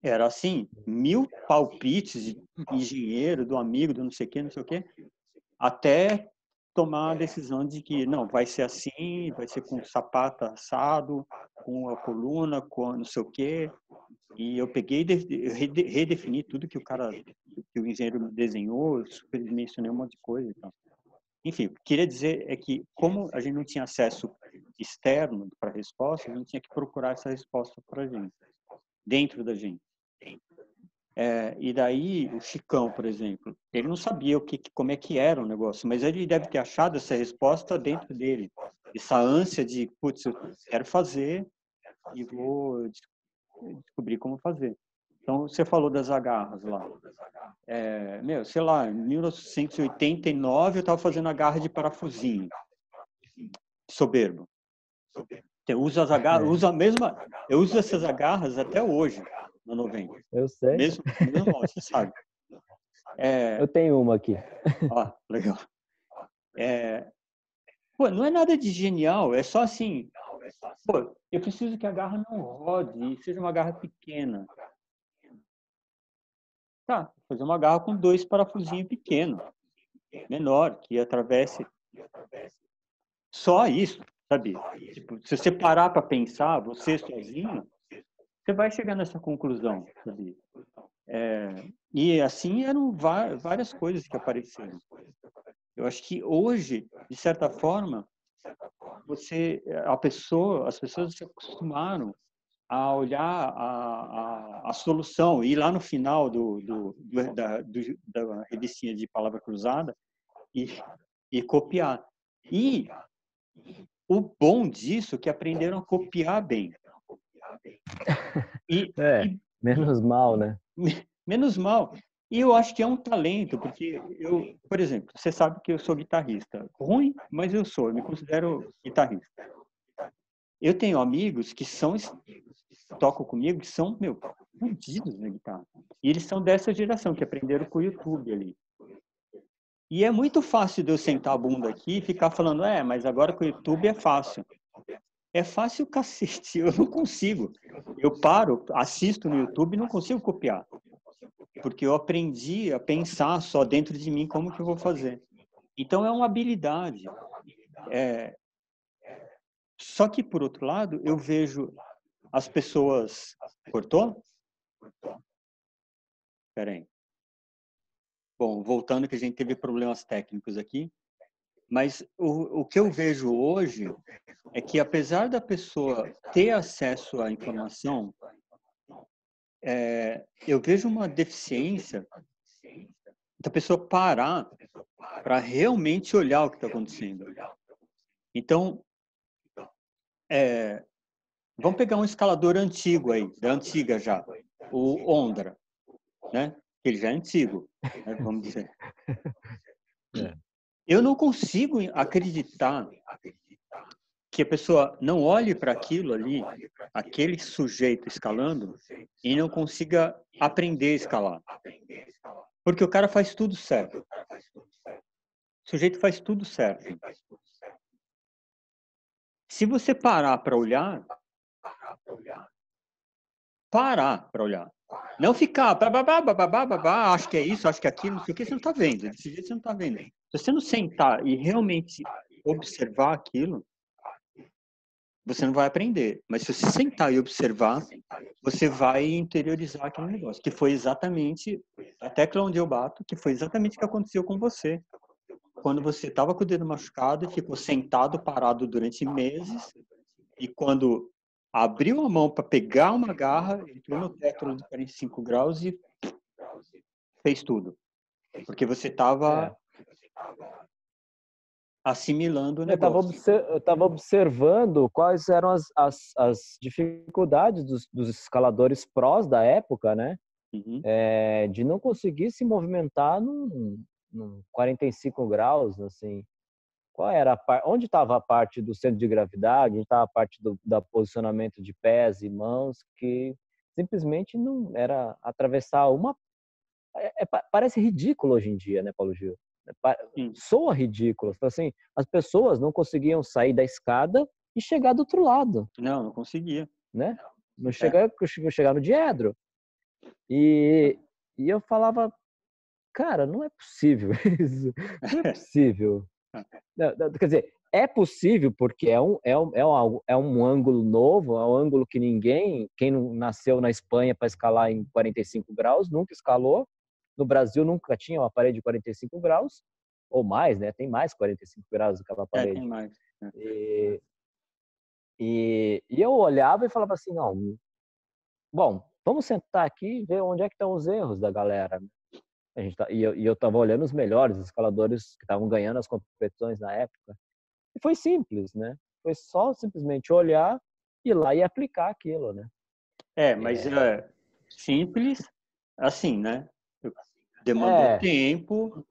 Era assim, mil palpites de engenheiro, do amigo, do não sei o quê, não sei o quê, até tomar a decisão de que não, vai ser assim, vai ser com sapato assado, com a coluna, com não sei o quê. E eu peguei e redefini tudo que o cara, que o engenheiro desenhou, mencionei um monte de coisa e tal. Enfim, o que queria dizer é que, como a gente não tinha acesso externo para a resposta, a gente tinha que procurar essa resposta para a gente, dentro da gente. É, e daí, o Chicão, por exemplo, ele não sabia o que, como é que era o negócio, mas ele deve ter achado essa resposta dentro dele. Essa ânsia de, putz, eu quero fazer e vou descobrir como fazer. Então, você falou das agarras lá. É, meu, sei lá, em 1989 eu estava fazendo agarra de parafusinho. Soberbo. Uso as agarras, uso a mesma, eu uso essas agarras até hoje, no 90. Eu sei. Mesmo, mesmo você sabe. (laughs) É... Eu tenho uma aqui. Ó, legal. É... Pô, não é nada de genial, é só assim. Pô, eu preciso que a garra não rode e seja uma garra pequena. Tá, fazer uma garra com dois parafusinhos pequenos, menor, que atravesse. Só isso, sabe? Tipo, se você parar para pensar, você sozinho, você vai chegar nessa conclusão? É, e assim eram várias coisas que apareceram. Eu acho que hoje, de certa forma, você, a pessoa, as pessoas se acostumaram a olhar a, a, a solução e lá no final do, do, do, da, do, da revistinha de palavra cruzada e, e copiar. E o bom disso é que aprenderam a copiar bem. E, é, e, menos mal, né? Menos mal. E eu acho que é um talento, porque eu, por exemplo, você sabe que eu sou guitarrista. Ruim, mas eu sou, eu me considero guitarrista. Eu tenho amigos que são tocam comigo que são, meu, fundidos na guitarra. E eles são dessa geração que aprenderam com o YouTube ali. E é muito fácil de eu sentar a bunda aqui e ficar falando, é, mas agora com o YouTube é fácil. É fácil cacete, eu não consigo. Eu paro, assisto no YouTube e não consigo copiar porque eu aprendi a pensar só dentro de mim como que eu vou fazer. Então é uma habilidade. É... Só que por outro lado eu vejo as pessoas cortou. Peraí. Bom, voltando que a gente teve problemas técnicos aqui, mas o, o que eu vejo hoje é que apesar da pessoa ter acesso à informação é, eu vejo uma deficiência da pessoa parar para realmente olhar o que está acontecendo. Então, é, vamos pegar um escalador antigo aí, da antiga já, o Ondra, né? Ele já é antigo, né? vamos dizer. (laughs) É. Eu não consigo acreditar que a pessoa não olhe para aquilo ali, aquele sujeito escalando, e não consiga aprender a escalar. Porque o cara faz tudo certo. O sujeito faz tudo certo. Se você parar para olhar, parar para olhar. Não ficar, babá, babá, babá, acho que é isso, acho que é aquilo, não sei o que, você não está vendo. Desse jeito você não está vendo. Se você não sentar e realmente observar aquilo, você não vai aprender. Mas se você sentar e observar, você vai interiorizar aquele negócio. Que foi exatamente, a tecla onde eu bato, que foi exatamente o que aconteceu com você. Quando você estava com o dedo machucado e ficou sentado, parado durante meses, e quando abriu a mão para pegar uma garra, entrou no teto de 45 graus e fez tudo. Porque você estava é assimilando o negócio. Eu estava observando quais eram as, as, as dificuldades dos, dos, escaladores prós da época, né? Uhum. É, de não conseguir se movimentar num, num 45 graus, assim. Qual era a onde estava a parte do centro de gravidade, onde estava a parte do da posicionamento de pés e mãos, que simplesmente não era atravessar uma. É, é, parece ridículo hoje em dia, né, Paulo Gil? soa ridículo. Assim, as pessoas não conseguiam sair da escada e chegar do outro lado. Não, não conseguia. Né? Não é. chegar, é. chegar no diedro. E, e eu falava, cara, não é possível (laughs) isso. Não é (laughs) possível. Quer dizer, é possível porque é um, é, um, é, um, é um ângulo novo, é um ângulo que ninguém, quem não nasceu na Espanha para escalar em 45 graus, nunca escalou. No Brasil nunca tinha uma parede de 45 graus, ou mais, né? Tem mais 45 graus do que aquela parede. É, tem mais. É. E, e, e, eu olhava e falava assim, não, bom, vamos sentar aqui e ver onde é que estão os erros da galera. A gente tá, e eu estava olhando os melhores escaladores que estavam ganhando as competições na época. E foi simples, né? Foi só simplesmente olhar, ir lá e aplicar aquilo, né? É, mas é, é simples, assim, né? Demandou é. tempo,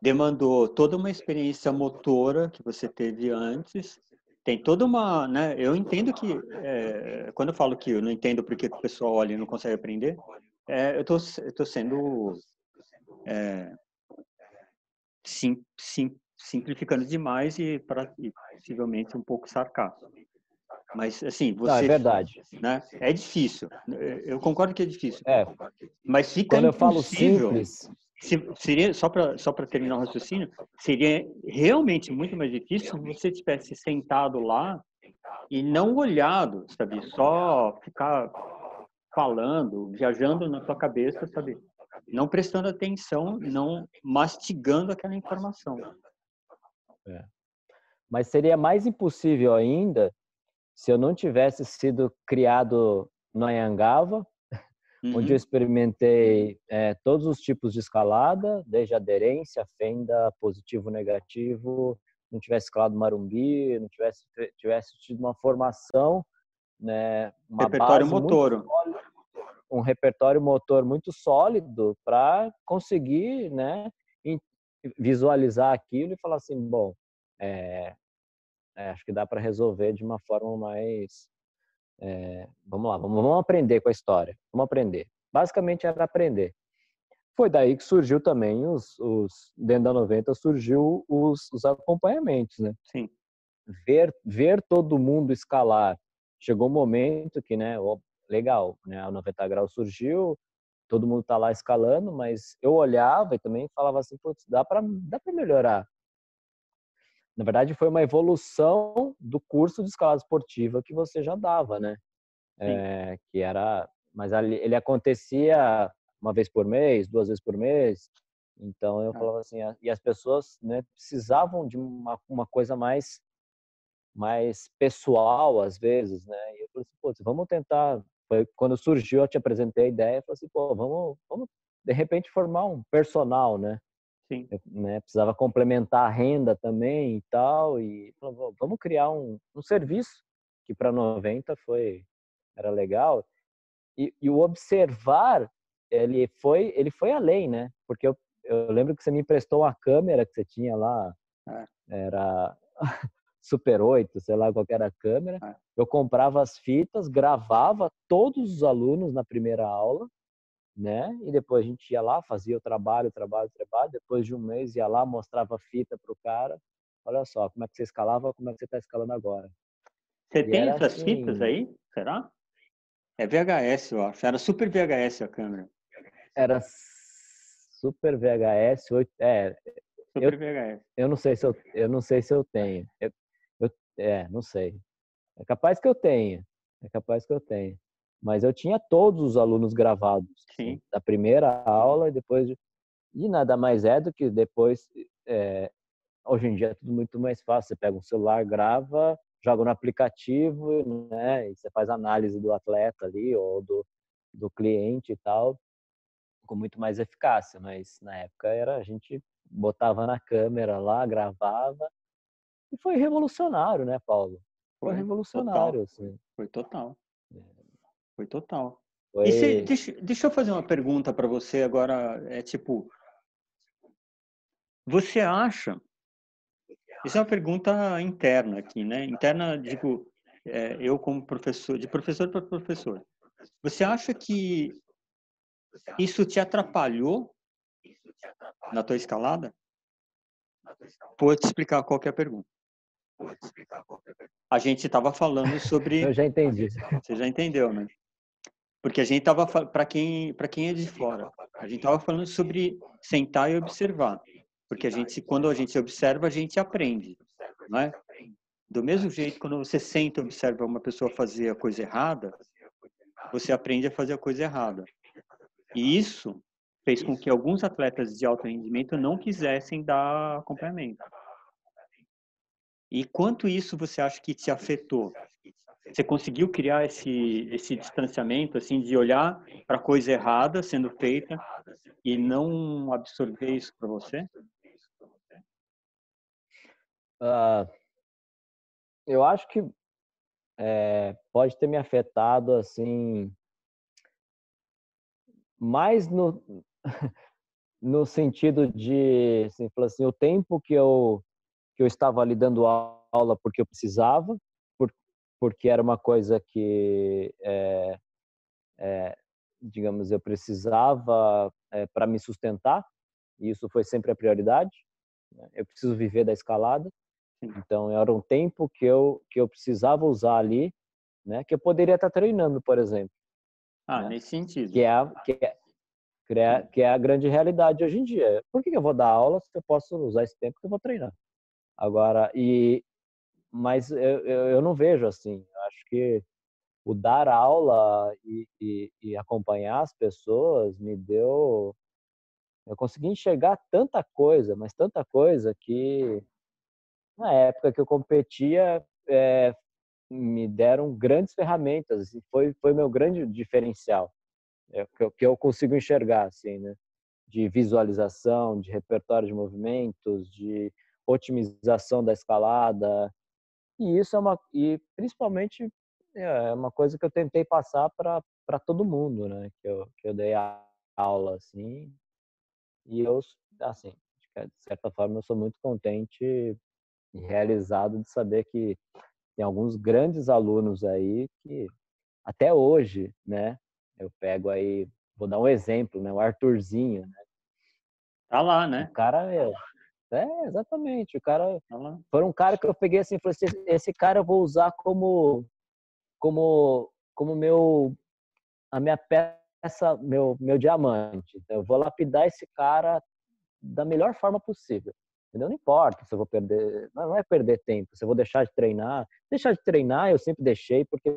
demandou toda uma experiência motora que você teve antes. Tem toda uma, né? Eu entendo que é, quando eu falo que eu não entendo porque o pessoal olha e não consegue aprender, é, eu tô, eu tô sendo é, sim, sim, simplificando demais e, pra, e possivelmente um pouco sarcástico. Mas, assim, você... Não, é verdade. Né, é difícil. Eu concordo que é difícil. É. Mas fica Quando eu falo simples... Seria, só para só terminar o raciocínio, seria realmente muito mais difícil se você tivesse sentado lá e não olhado, sabe? Só ficar falando, viajando na sua cabeça, sabe? Não prestando atenção, não mastigando aquela informação. É. Mas seria mais impossível ainda se eu não tivesse sido criado no Anhangava, uhum. (laughs) onde eu uhum. experimentei é, todos os tipos de escalada, desde aderência, fenda, positivo, negativo, não tivesse escalado Marumbi, não tivesse tivesse tido uma formação, né, uma repertório motor, sólida, um repertório motor muito sólido para conseguir, né, visualizar aquilo e falar assim, bom, é, é, acho que dá para resolver de uma forma mais, é, vamos lá, vamos, vamos aprender com a história, vamos aprender. Basicamente era aprender. Foi daí que surgiu também os, os dentro da 90 surgiu os, os acompanhamentos, né? Sim. Ver, ver todo mundo escalar. Chegou um momento que, né, legal, né, a 90 graus surgiu, todo mundo tá lá escalando, mas eu olhava e também falava assim, putz, dá para dá para melhorar. Na verdade, foi uma evolução do curso de escalada esportiva que você já dava, né? É, que era, mas ali, ele acontecia uma vez por mês, duas vezes por mês. Então eu é. falava assim, e as pessoas né, precisavam de uma, uma coisa mais mais pessoal às vezes, né? E eu falei assim, pô, vamos tentar. Foi quando surgiu, eu te apresentei a ideia, falei assim, pô, vamos, vamos de repente formar um personal, né? Sim. Eu, né, precisava complementar a renda também e tal, e vamos criar um, um serviço que para 90 foi era legal. E, e o observar ele foi ele foi além, né? Porque eu, eu lembro que você me emprestou uma câmera que você tinha lá, é. era (laughs) Super 8, sei lá qual era a câmera. É. Eu comprava as fitas, gravava todos os alunos na primeira aula, né? E depois a gente ia lá, fazia o trabalho, o trabalho, o trabalho. Depois de um mês ia lá, mostrava a fita pro cara. Olha só, como é que você escalava, como é que você está escalando agora. Você e tem essas assim... fitas aí? Será? É VHS, eu acho. Era Super VHS a câmera era Super VHS 8, é, Super eu, VHS. Eu não sei se eu, eu não sei se eu tenho. Eu, eu, é, não sei. É capaz que eu tenha. É capaz que eu tenha. Mas eu tinha todos os alunos gravados. Sim. Da primeira aula e depois de... E nada mais é do que depois... É, hoje em dia é tudo muito mais fácil. Você pega um celular, grava, joga no aplicativo, né? E você faz análise do atleta ali ou do, do cliente e tal com muito mais eficácia, mas na época era a gente botava na câmera lá, gravava e foi revolucionário, né, Paulo? Foi, foi revolucionário, total. assim. Foi total. É. Foi total. Foi... E deixa, deixa eu fazer uma pergunta para você agora, é tipo, você acha? Isso é uma pergunta interna aqui, né? Interna, digo, é, eu como professor, de professor para professor. Você acha que isso te atrapalhou na tua escalada? Vou te explicar qual é a pergunta. A gente estava falando sobre. Eu já entendi. Você já entendeu, né? Porque a gente estava para quem para quem é de fora, a gente estava falando sobre sentar e observar, porque a gente quando a gente observa a gente aprende, não é? Do mesmo jeito quando você senta e observa uma pessoa fazer a coisa errada, você aprende a fazer a coisa errada. E isso fez com que alguns atletas de alto rendimento não quisessem dar acompanhamento. E quanto isso você acha que te afetou? Você conseguiu criar esse esse distanciamento assim de olhar para a coisa errada sendo feita e não absorver isso para você? Uh, eu acho que é, pode ter me afetado assim mais no, (laughs) no sentido de, assim, assim, o tempo que eu, que eu estava ali dando aula porque eu precisava, por, porque era uma coisa que, é, é, digamos, eu precisava é, para me sustentar, e isso foi sempre a prioridade. Né? Eu preciso viver da escalada, então era um tempo que eu que eu precisava usar ali, né? Que eu poderia estar treinando, por exemplo. Ah, né? nesse sentido. Que é, a, que, é, que é a grande realidade hoje em dia. Por que eu vou dar aula se eu posso usar esse tempo que eu vou treinar? Agora, e mas eu, eu, não vejo assim. Eu acho que o dar aula e, e, e, acompanhar as pessoas me deu. Eu consegui enxergar tanta coisa, mas tanta coisa que na época que eu competia é, me deram grandes ferramentas foi foi meu grande diferencial é, que, eu, que eu consigo enxergar assim, né? De visualização, de repertório de movimentos, de otimização da escalada, e isso é uma e principalmente é uma coisa que eu tentei passar para todo mundo, né? Que eu que eu dei a aula assim. E eu assim, de certa forma eu sou muito contente e realizado de saber que tem alguns grandes alunos aí que até hoje, né? Eu pego aí, vou dar um exemplo, né? O Arthurzinho, né? Tá lá, né? O cara é, é, exatamente. O cara foi um cara que eu peguei assim, falei assim, esse cara eu vou usar como como como meu a minha peça, meu meu diamante. Então, eu vou lapidar esse cara da melhor forma possível. Entendeu? Não importa se eu vou perder, não é perder tempo, se eu vou deixar de treinar. Deixar de treinar eu sempre deixei porque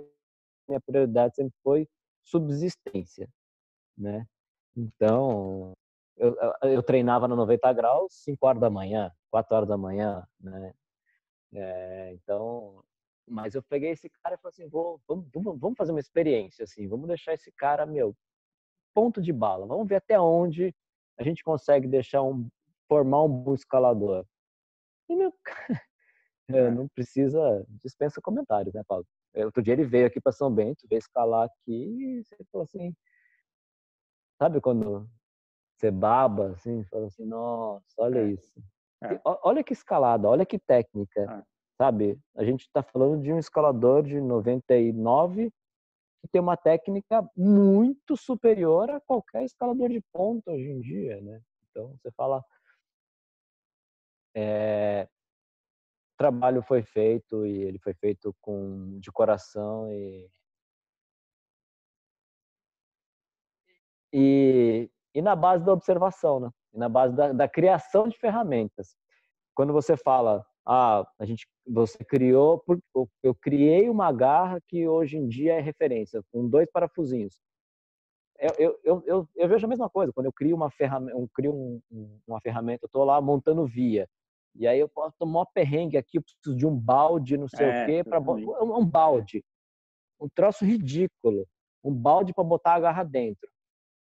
minha prioridade sempre foi subsistência, né? Então, eu, eu treinava no 90 graus 5 horas da manhã, 4 horas da manhã, né? É, então, mas eu peguei esse cara e falei assim, vou, vamos, vamos fazer uma experiência, assim, vamos deixar esse cara, meu, ponto de bala, vamos ver até onde a gente consegue deixar um, formar um bom escalador. E, meu, (laughs) é. não precisa, dispensa comentários, né, Paulo? Outro dia ele veio aqui para São Bento, veio escalar aqui e você falou assim, sabe quando você baba, assim, fala assim, nossa, olha é. isso. É. Olha que escalada, olha que técnica, é. sabe? A gente está falando de um escalador de 99 que tem uma técnica muito superior a qualquer escalador de ponta hoje em dia, né? Então, você fala... É, o trabalho foi feito e ele foi feito com de coração e e e na base da observação, né? E na base da, da criação de ferramentas. Quando você fala, ah, a gente, você criou, eu criei uma garra que hoje em dia é referência, com dois parafusinhos. Eu, eu, eu, eu vejo a mesma coisa, quando eu crio uma ferramenta, eu crio um, uma ferramenta, eu estou lá montando via, e aí eu posso tomar um perrengue aqui, eu preciso de um balde, não sei é, o quê, para um balde. Um troço ridículo. Um balde para botar a garra dentro.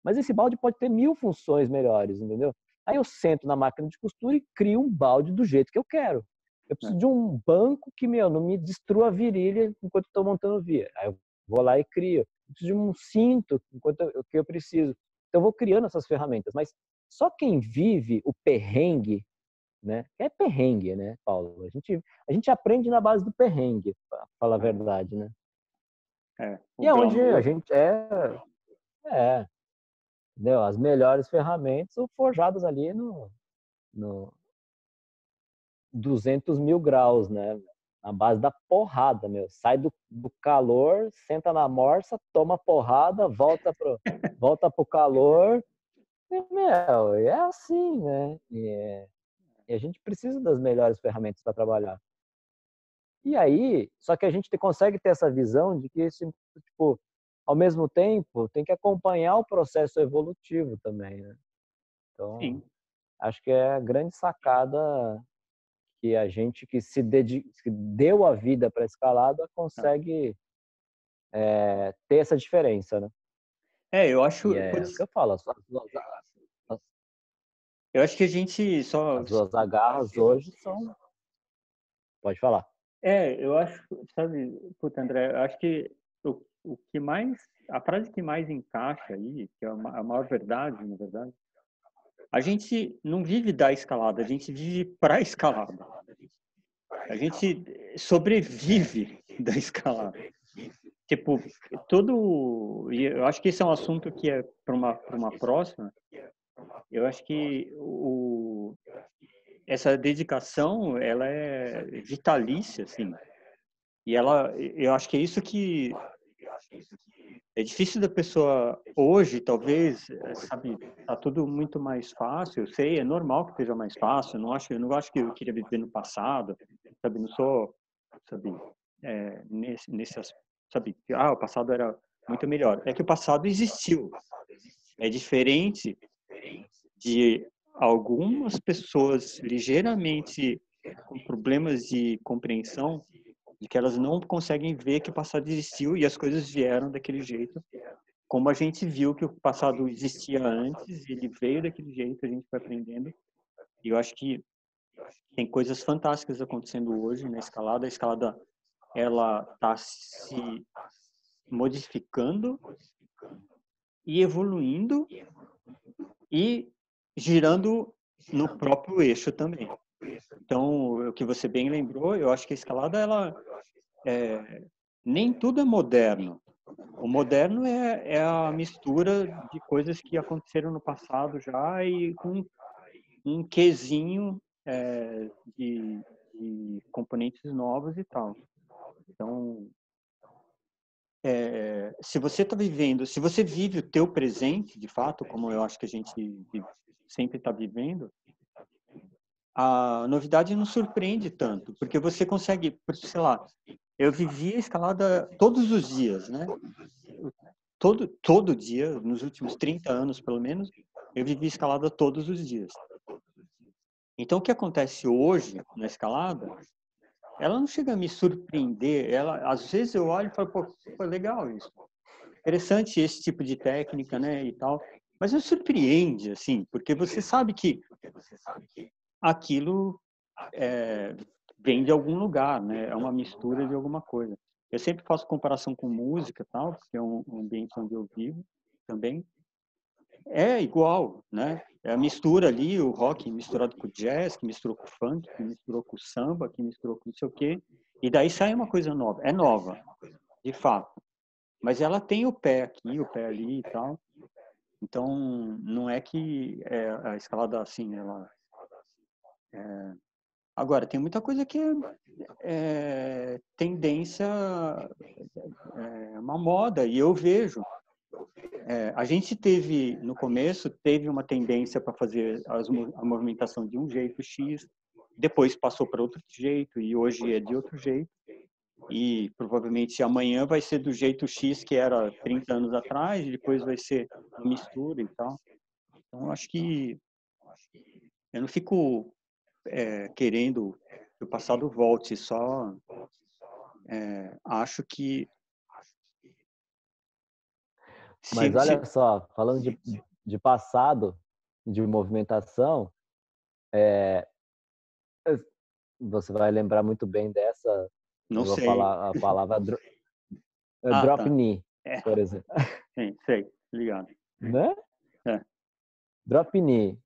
Mas esse balde pode ter mil funções melhores, entendeu? Aí eu sento na máquina de costura e crio um balde do jeito que eu quero. Eu preciso de um banco que, meu, não me destrua a virilha enquanto estou montando via. Aí eu vou lá e crio. Eu preciso de um cinto enquanto eu, que eu preciso. Então eu vou criando essas ferramentas. Mas só quem vive o perrengue, né? É perrengue, né, Paulo? A gente, a gente aprende na base do perrengue, para falar a verdade, né? É, e é onde a gente é, é entendeu? As melhores ferramentas forjadas ali no, no 200 mil graus, né? Na base da porrada, meu. Sai do, do calor, senta na morsa, toma porrada, volta pro, volta pro calor. E, meu, é assim, né? E, é, e a gente precisa das melhores ferramentas para trabalhar. E aí, só que a gente consegue ter essa visão de que esse, tipo, ao mesmo tempo, tem que acompanhar o processo evolutivo também, né? Então, Sim. acho que é a grande sacada que a gente que se dedica, que deu a vida para a escalada consegue é, ter essa diferença, né? É, eu acho. É isso que eu falo. As, as, as, eu acho que a gente só. As duas agarras hoje são. Pode falar. É, eu acho, sabe, puta, André, eu acho que o, que mais, a frase que mais encaixa aí, que é a maior verdade, na verdade, a gente não vive da escalada, a gente vive para a escalada. A gente sobrevive da escalada. Tipo, todo. Eu acho que esse é um assunto que é para uma, uma próxima. eu acho que o, essa dedicação, ela é vitalícia, assim. E ela, eu acho que é isso que é difícil da pessoa hoje, talvez, sabe, tá tudo muito mais fácil. Eu sei, é normal que esteja mais fácil. Não acho, eu não acho que eu queria viver no passado, sabe? Não sou, sabe, é, nesse, nesse, sabe, ah, o passado era muito melhor. É que o passado existiu. É diferente de algumas pessoas ligeiramente com problemas de compreensão de que elas não conseguem ver que o passado existiu e as coisas vieram daquele jeito. Como a gente viu que o passado existia antes, ele veio daquele jeito, a gente vai aprendendo. E eu acho que tem coisas fantásticas acontecendo hoje na escalada. A escalada ela está se modificando e evoluindo e girando no próprio eixo também. Então, o que você bem lembrou, eu acho que a escalada, ela é, nem tudo é moderno. O moderno é, é, a mistura de coisas que aconteceram no passado já e com um quesinho é, de, de, componentes novos e tal. Então, é, se você está vivendo, se você vive o teu presente, de fato, como eu acho que a gente sempre está vivendo, a novidade não surpreende tanto, porque você consegue, sei lá, eu vivia escalada todos os dias, né? Todo, todo dia, nos últimos 30 anos pelo menos, eu vivi escalada todos os dias. Então, o que acontece hoje na escalada, ela não chega a me surpreender. Ela, às vezes eu olho e falo, pô, foi legal isso. Interessante esse tipo de técnica, né, e tal. Mas não surpreende, assim, porque você sabe que aquilo é, vem de algum lugar, né? É uma mistura de alguma coisa. Eu sempre faço comparação com música, tal, porque é um ambiente onde eu vivo também. É igual, né? É a mistura ali, o rock misturado com jazz, que misturou com funk, que misturou com samba, que misturou com não sei o quê. E daí sai uma coisa nova. É nova, de fato. Mas ela tem o pé aqui, o pé ali e tal. Então, não é que é, a escalada assim, ela é, agora, tem muita coisa que é, é tendência, é uma moda, e eu vejo. É, a gente teve, no começo, teve uma tendência para fazer as, a movimentação de um jeito X, depois passou para outro jeito, e hoje é de outro jeito. E provavelmente amanhã vai ser do jeito X que era 30 anos atrás, e depois vai ser mistura e tal. Então, acho que eu não fico é, querendo que o passado volte, só é, acho que. Mas olha se... só, falando de, de passado, de movimentação, é, você vai lembrar muito bem dessa. Não vou sei. falar a palavra dro, (laughs) ah, drop tá. knee, é. por exemplo. Sim, sei, ligado. Né? É. Drop knee.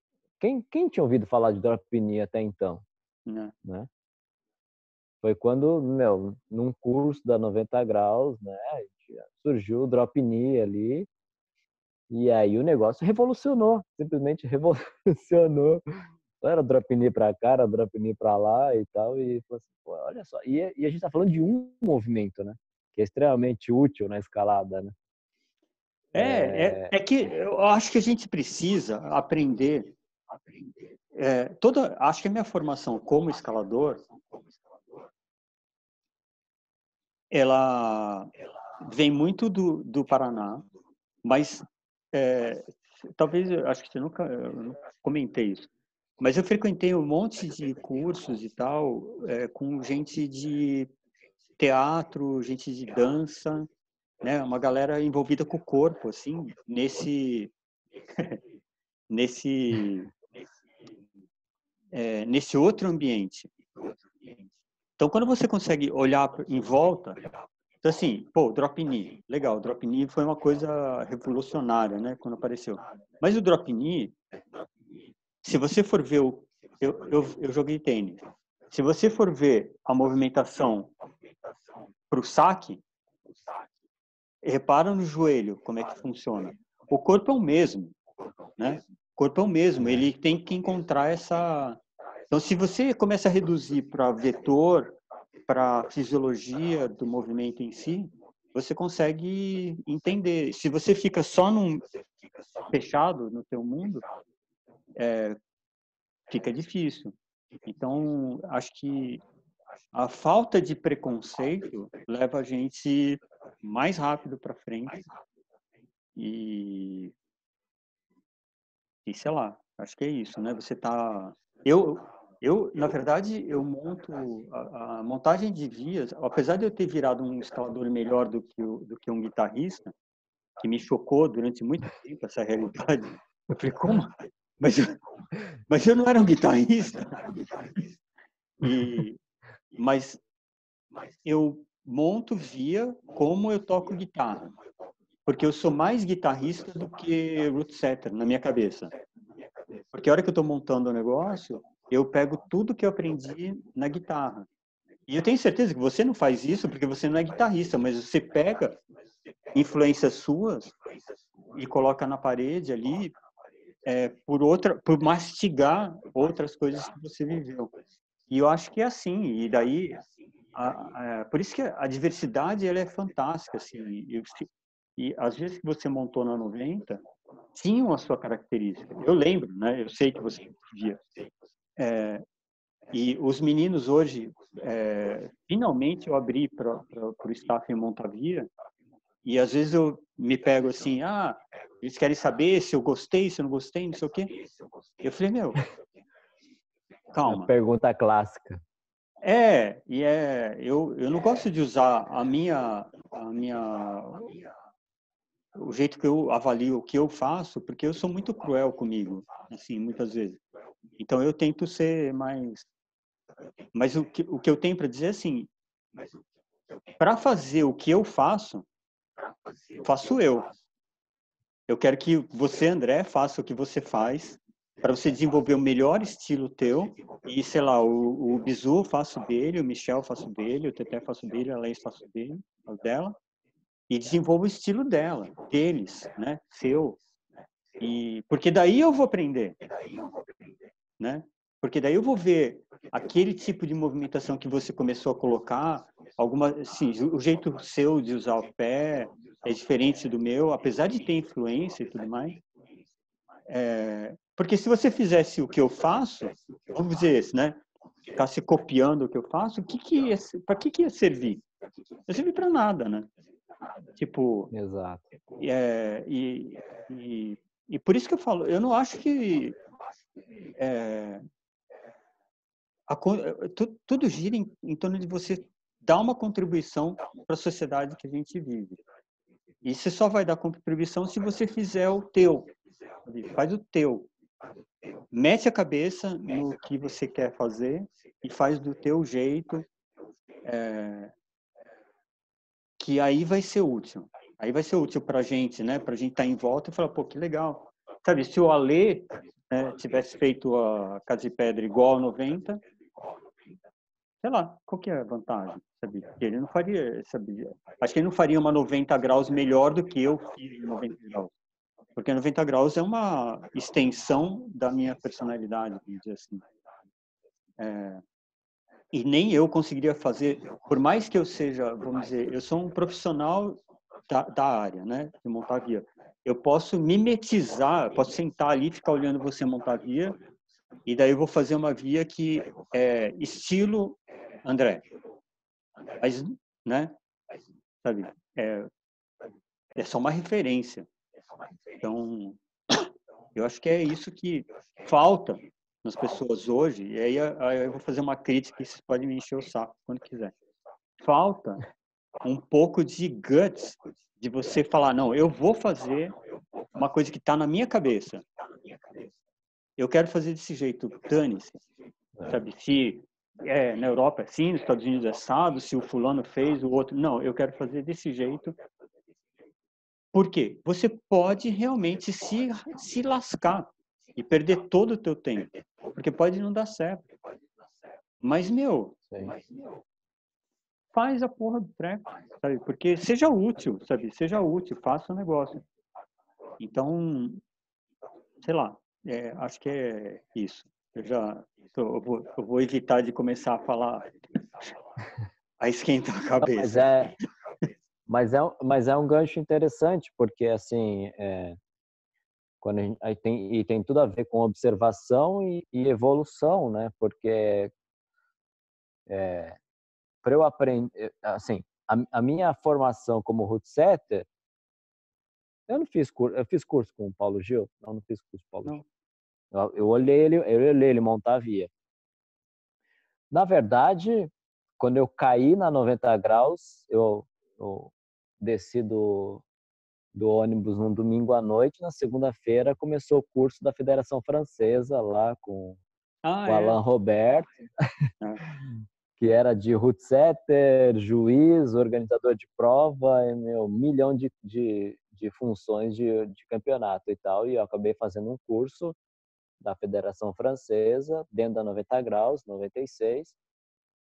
Quem, quem tinha ouvido falar de drop knee até então? Não. Né? Foi quando, meu, num curso da 90 graus, né, surgiu o drop knee ali, e aí o negócio revolucionou, simplesmente (laughs) revolucionou. Era drop knee para cá, era drop knee para lá e tal, e assim, olha só. E, e, a gente está falando de um movimento, né? Que é extremamente útil na escalada, né? É, é, é que eu acho que a gente precisa aprender é, toda, acho que a minha formação como escalador, ela vem muito do, do Paraná, mas é, talvez, acho que você nunca comentei isso, mas eu frequentei um monte de cursos e tal, é, com gente de teatro, gente de dança, né, uma galera envolvida com o corpo, assim, nesse (laughs) nesse é, nesse outro ambiente. Então, quando você consegue olhar em volta, então assim, pô, drop knee, legal, drop knee foi uma coisa revolucionária, né, quando apareceu. Mas o drop knee, se você for ver o, eu, eu, eu joguei tênis. Se você for ver a movimentação para o saque, repara no joelho como é que funciona. O corpo é o mesmo, né? corpo é o mesmo, ele tem que encontrar essa. Então, se você começa a reduzir para vetor, para fisiologia do movimento em si, você consegue entender. Se você fica só num fechado no teu mundo, é, fica difícil. Então, acho que a falta de preconceito leva a gente mais rápido para frente e e sei lá, acho que é isso, né? Você tá eu eu na verdade eu monto a, a montagem de vias, apesar de eu ter virado um escalador melhor do que o, do que um guitarrista, que me chocou durante muito (laughs) tempo essa realidade. Eu falei, como? (laughs) Mas eu, mas eu não era um guitarrista. E, mas eu monto via como eu toco guitarra. Porque eu sou mais guitarrista do que root setter na minha cabeça. Porque a hora que eu estou montando o negócio, eu pego tudo que eu aprendi na guitarra. E eu tenho certeza que você não faz isso porque você não é guitarrista, mas você pega influências suas e coloca na parede ali é, por outra, por mastigar outras coisas que você viveu. E eu acho que é assim. E daí, a, a, por isso que a diversidade ela é fantástica, assim. E, e às vezes que você montou na 90 tinham a sua característica. Eu lembro, né? Eu sei que você via. É, e os meninos hoje, é, finalmente eu abri para o staff em Montavia e às vezes eu me pego assim, ah, eles querem saber se eu gostei, se eu não gostei, não sei o quê. Eu falei, meu, calma. pergunta clássica. É, e é, eu, eu não gosto de usar a minha, a minha, o jeito que eu avalio o que eu faço, porque eu sou muito cruel comigo, assim, muitas vezes. Então eu tento ser mais, mas o que, o que eu tenho para dizer é assim, para fazer o que eu faço, faço eu. Eu quero que você, André, faça o que você faz para você desenvolver o melhor estilo teu e, sei lá, o, o Bizu faço dele, o Michel faço dele, o Teté faço dele, a Leis faço dele, dela e desenvolva o estilo dela, deles, né, seu. E porque daí eu vou aprender, né? Porque daí eu vou ver aquele tipo de movimentação que você começou a colocar, alguma, sim, o jeito seu de usar o pé é diferente do meu, apesar de ter influência e tudo mais. É, porque se você fizesse o que eu faço, vamos dizer isso, né? Ficasse copiando o que eu faço, o que que para que que ia servir? Não serve para nada, né? Tipo, Exato. É, e, e, e por isso que eu falo, eu não acho que é, a, tudo, tudo gira em, em torno de você dar uma contribuição para a sociedade que a gente vive. E você só vai dar contribuição se você fizer o teu. Faz o teu. Mete a cabeça no que você quer fazer e faz do teu jeito, é, que aí vai ser útil. Aí vai ser útil para a gente, né? Para a gente estar tá em volta e falar, pô, que legal. Sabe, se o Alê né, tivesse feito a Casa de Pedra igual a 90, sei lá, qual que é a vantagem? Sabe? Ele não faria, sabe? Acho que ele não faria uma 90 graus melhor do que eu fiz 90 graus. Porque 90 graus é uma extensão da minha personalidade, assim. É, e nem eu conseguiria fazer, por mais que eu seja, vamos dizer, eu sou um profissional da, da área, né, de montar via. Eu posso mimetizar, posso sentar ali, ficar olhando você montar via, e daí eu vou fazer uma via que é estilo André. Mas, né? Sabe? É, é só uma referência. Então, eu acho que é isso que falta nas pessoas hoje. E aí, eu vou fazer uma crítica que vocês podem me encher o saco quando quiser. Falta um pouco de guts de você falar, não, eu vou fazer uma coisa que está na minha cabeça. Eu quero fazer desse jeito, dane-se. Sabe, se é, na Europa é assim, nos Estados Unidos é assado, se o fulano fez, o outro. Não, eu quero fazer desse jeito. Por quê? Você pode realmente se, se lascar e perder todo o teu tempo. Porque pode não dar certo. Mas, meu, faz a porra do treco, sabe? Porque seja útil, sabe? Seja útil, faça o negócio. Então, sei lá, é, acho que é isso. Eu já tô, eu vou, eu vou, evitar de começar a falar, a esquentar a cabeça. Mas é, mas é, mas é um gancho interessante, porque assim, é, quando gente, aí tem, e tem tudo a ver com observação e, e evolução, né? Porque é, para eu aprender, assim, a, a, minha formação como root setter, eu não fiz curso, eu fiz curso com o Paulo Gil, não, não fiz curso com o Paulo. Gil. Eu, eu olhei ele, eu olhei ele montar a via. Na verdade, quando eu caí na 90 graus, eu, eu desci do, do ônibus num domingo à noite, na segunda-feira começou o curso da Federação Francesa lá com ah, o é? Alain Robert, ah. (laughs) que era de root setter, juiz, organizador de prova, e, meu, milhão de, de, de funções de, de campeonato e tal, e eu acabei fazendo um curso da Federação Francesa, dentro da 90 graus, 96,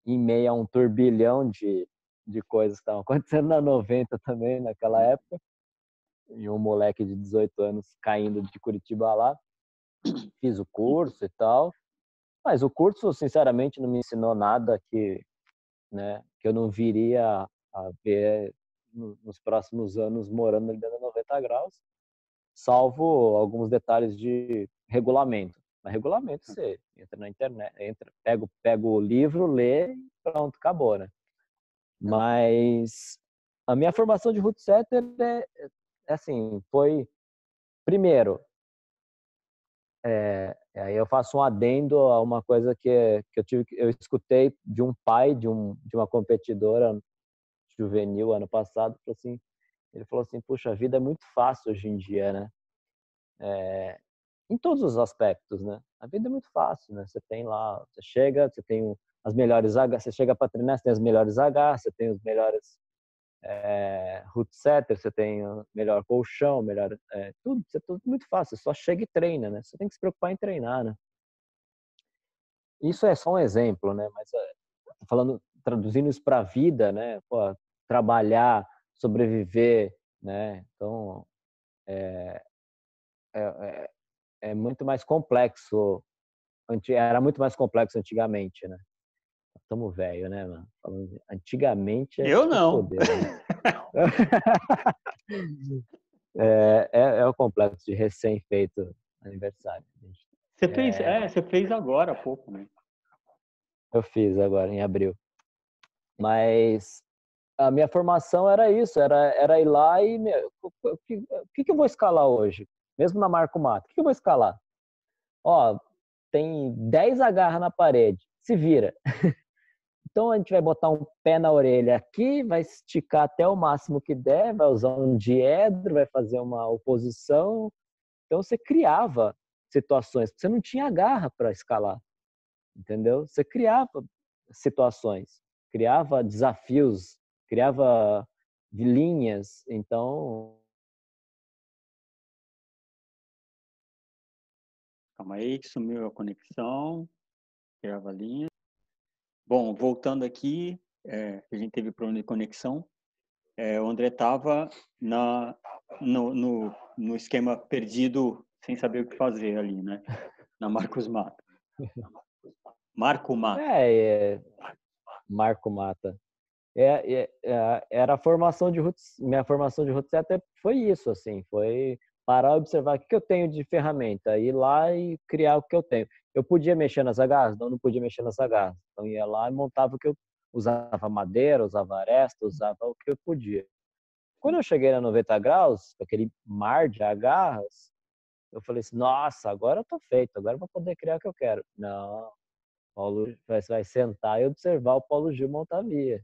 em meio a um turbilhão de, de coisas que estavam (laughs) acontecendo na 90 também, naquela época, e um moleque de 18 anos caindo de Curitiba lá. Fiz o curso e tal, mas o curso, sinceramente, não me ensinou nada que, né, que eu não viria a ver nos próximos anos morando dentro da 90 graus, salvo alguns detalhes de regulamento. Mas regulamento você entra na internet, entra, pega, pega o livro, lê e pronto, acabou, né? Mas a minha formação de root setter é, é assim, foi primeiro é, aí eu faço um adendo a uma coisa que, que eu tive eu escutei de um pai de um de uma competidora juvenil ano passado assim ele falou assim puxa a vida é muito fácil hoje em dia né é, em todos os aspectos, né? A vida é muito fácil, né? Você tem lá, você chega, você tem as melhores H, você chega para treinar, você tem as melhores H, você tem os melhores é, root setters, você tem melhor colchão, melhor é, tudo, é tudo muito fácil, você só chega e treina, né? Você tem que se preocupar em treinar, né? Isso é só um exemplo, né? Mas é, falando, traduzindo isso para a vida, né? Pô, trabalhar, sobreviver, né? Então, é, é, é muito mais complexo. Era muito mais complexo antigamente, né? Estamos velho, né, mano? Antigamente. Eu não. Poder, né? (laughs) (laughs) é, é, é, o complexo de recém-feito aniversário. Você fez, é... é, você fez agora há pouco, né? Eu fiz agora, em abril. Mas a minha formação era isso, era, era ir lá e meu, o, que, o que, que eu vou escalar hoje? mesmo na Marco Mato. O que eu vou escalar? Ó, tem 10 agarras na parede, se vira. (laughs) Então a gente vai botar um pé na orelha aqui, vai esticar até o máximo que der, vai usar um diedro, vai fazer uma oposição. Então você criava situações, você não tinha garra para escalar, entendeu? Você criava situações, criava desafios, criava linhas. Então Calma aí, que sumiu a conexão. Grava a linha. Bom, voltando aqui, é, a gente teve problema de conexão. É, o André estava no, no, no esquema perdido, sem saber o que fazer ali, né? (laughs) Na Marcos Mata. Marco Mata. É, é Marco Mata. É, é, é, era a formação de roots, minha formação de roots até foi isso, assim, foi parar e observar o que eu tenho de ferramenta, ir lá e criar o que eu tenho. Eu podia mexer nas agarras? Não, não podia mexer nas agarras. Então ia lá e montava o que eu usava madeira, usava aresta, usava o que eu podia. Quando eu cheguei na 90 graus, aquele mar de agarras, eu falei assim, nossa, agora eu tô feito, agora eu vou poder criar o que eu quero. Não, Paulo vai, vai sentar e observar o Paulo Gil montar via.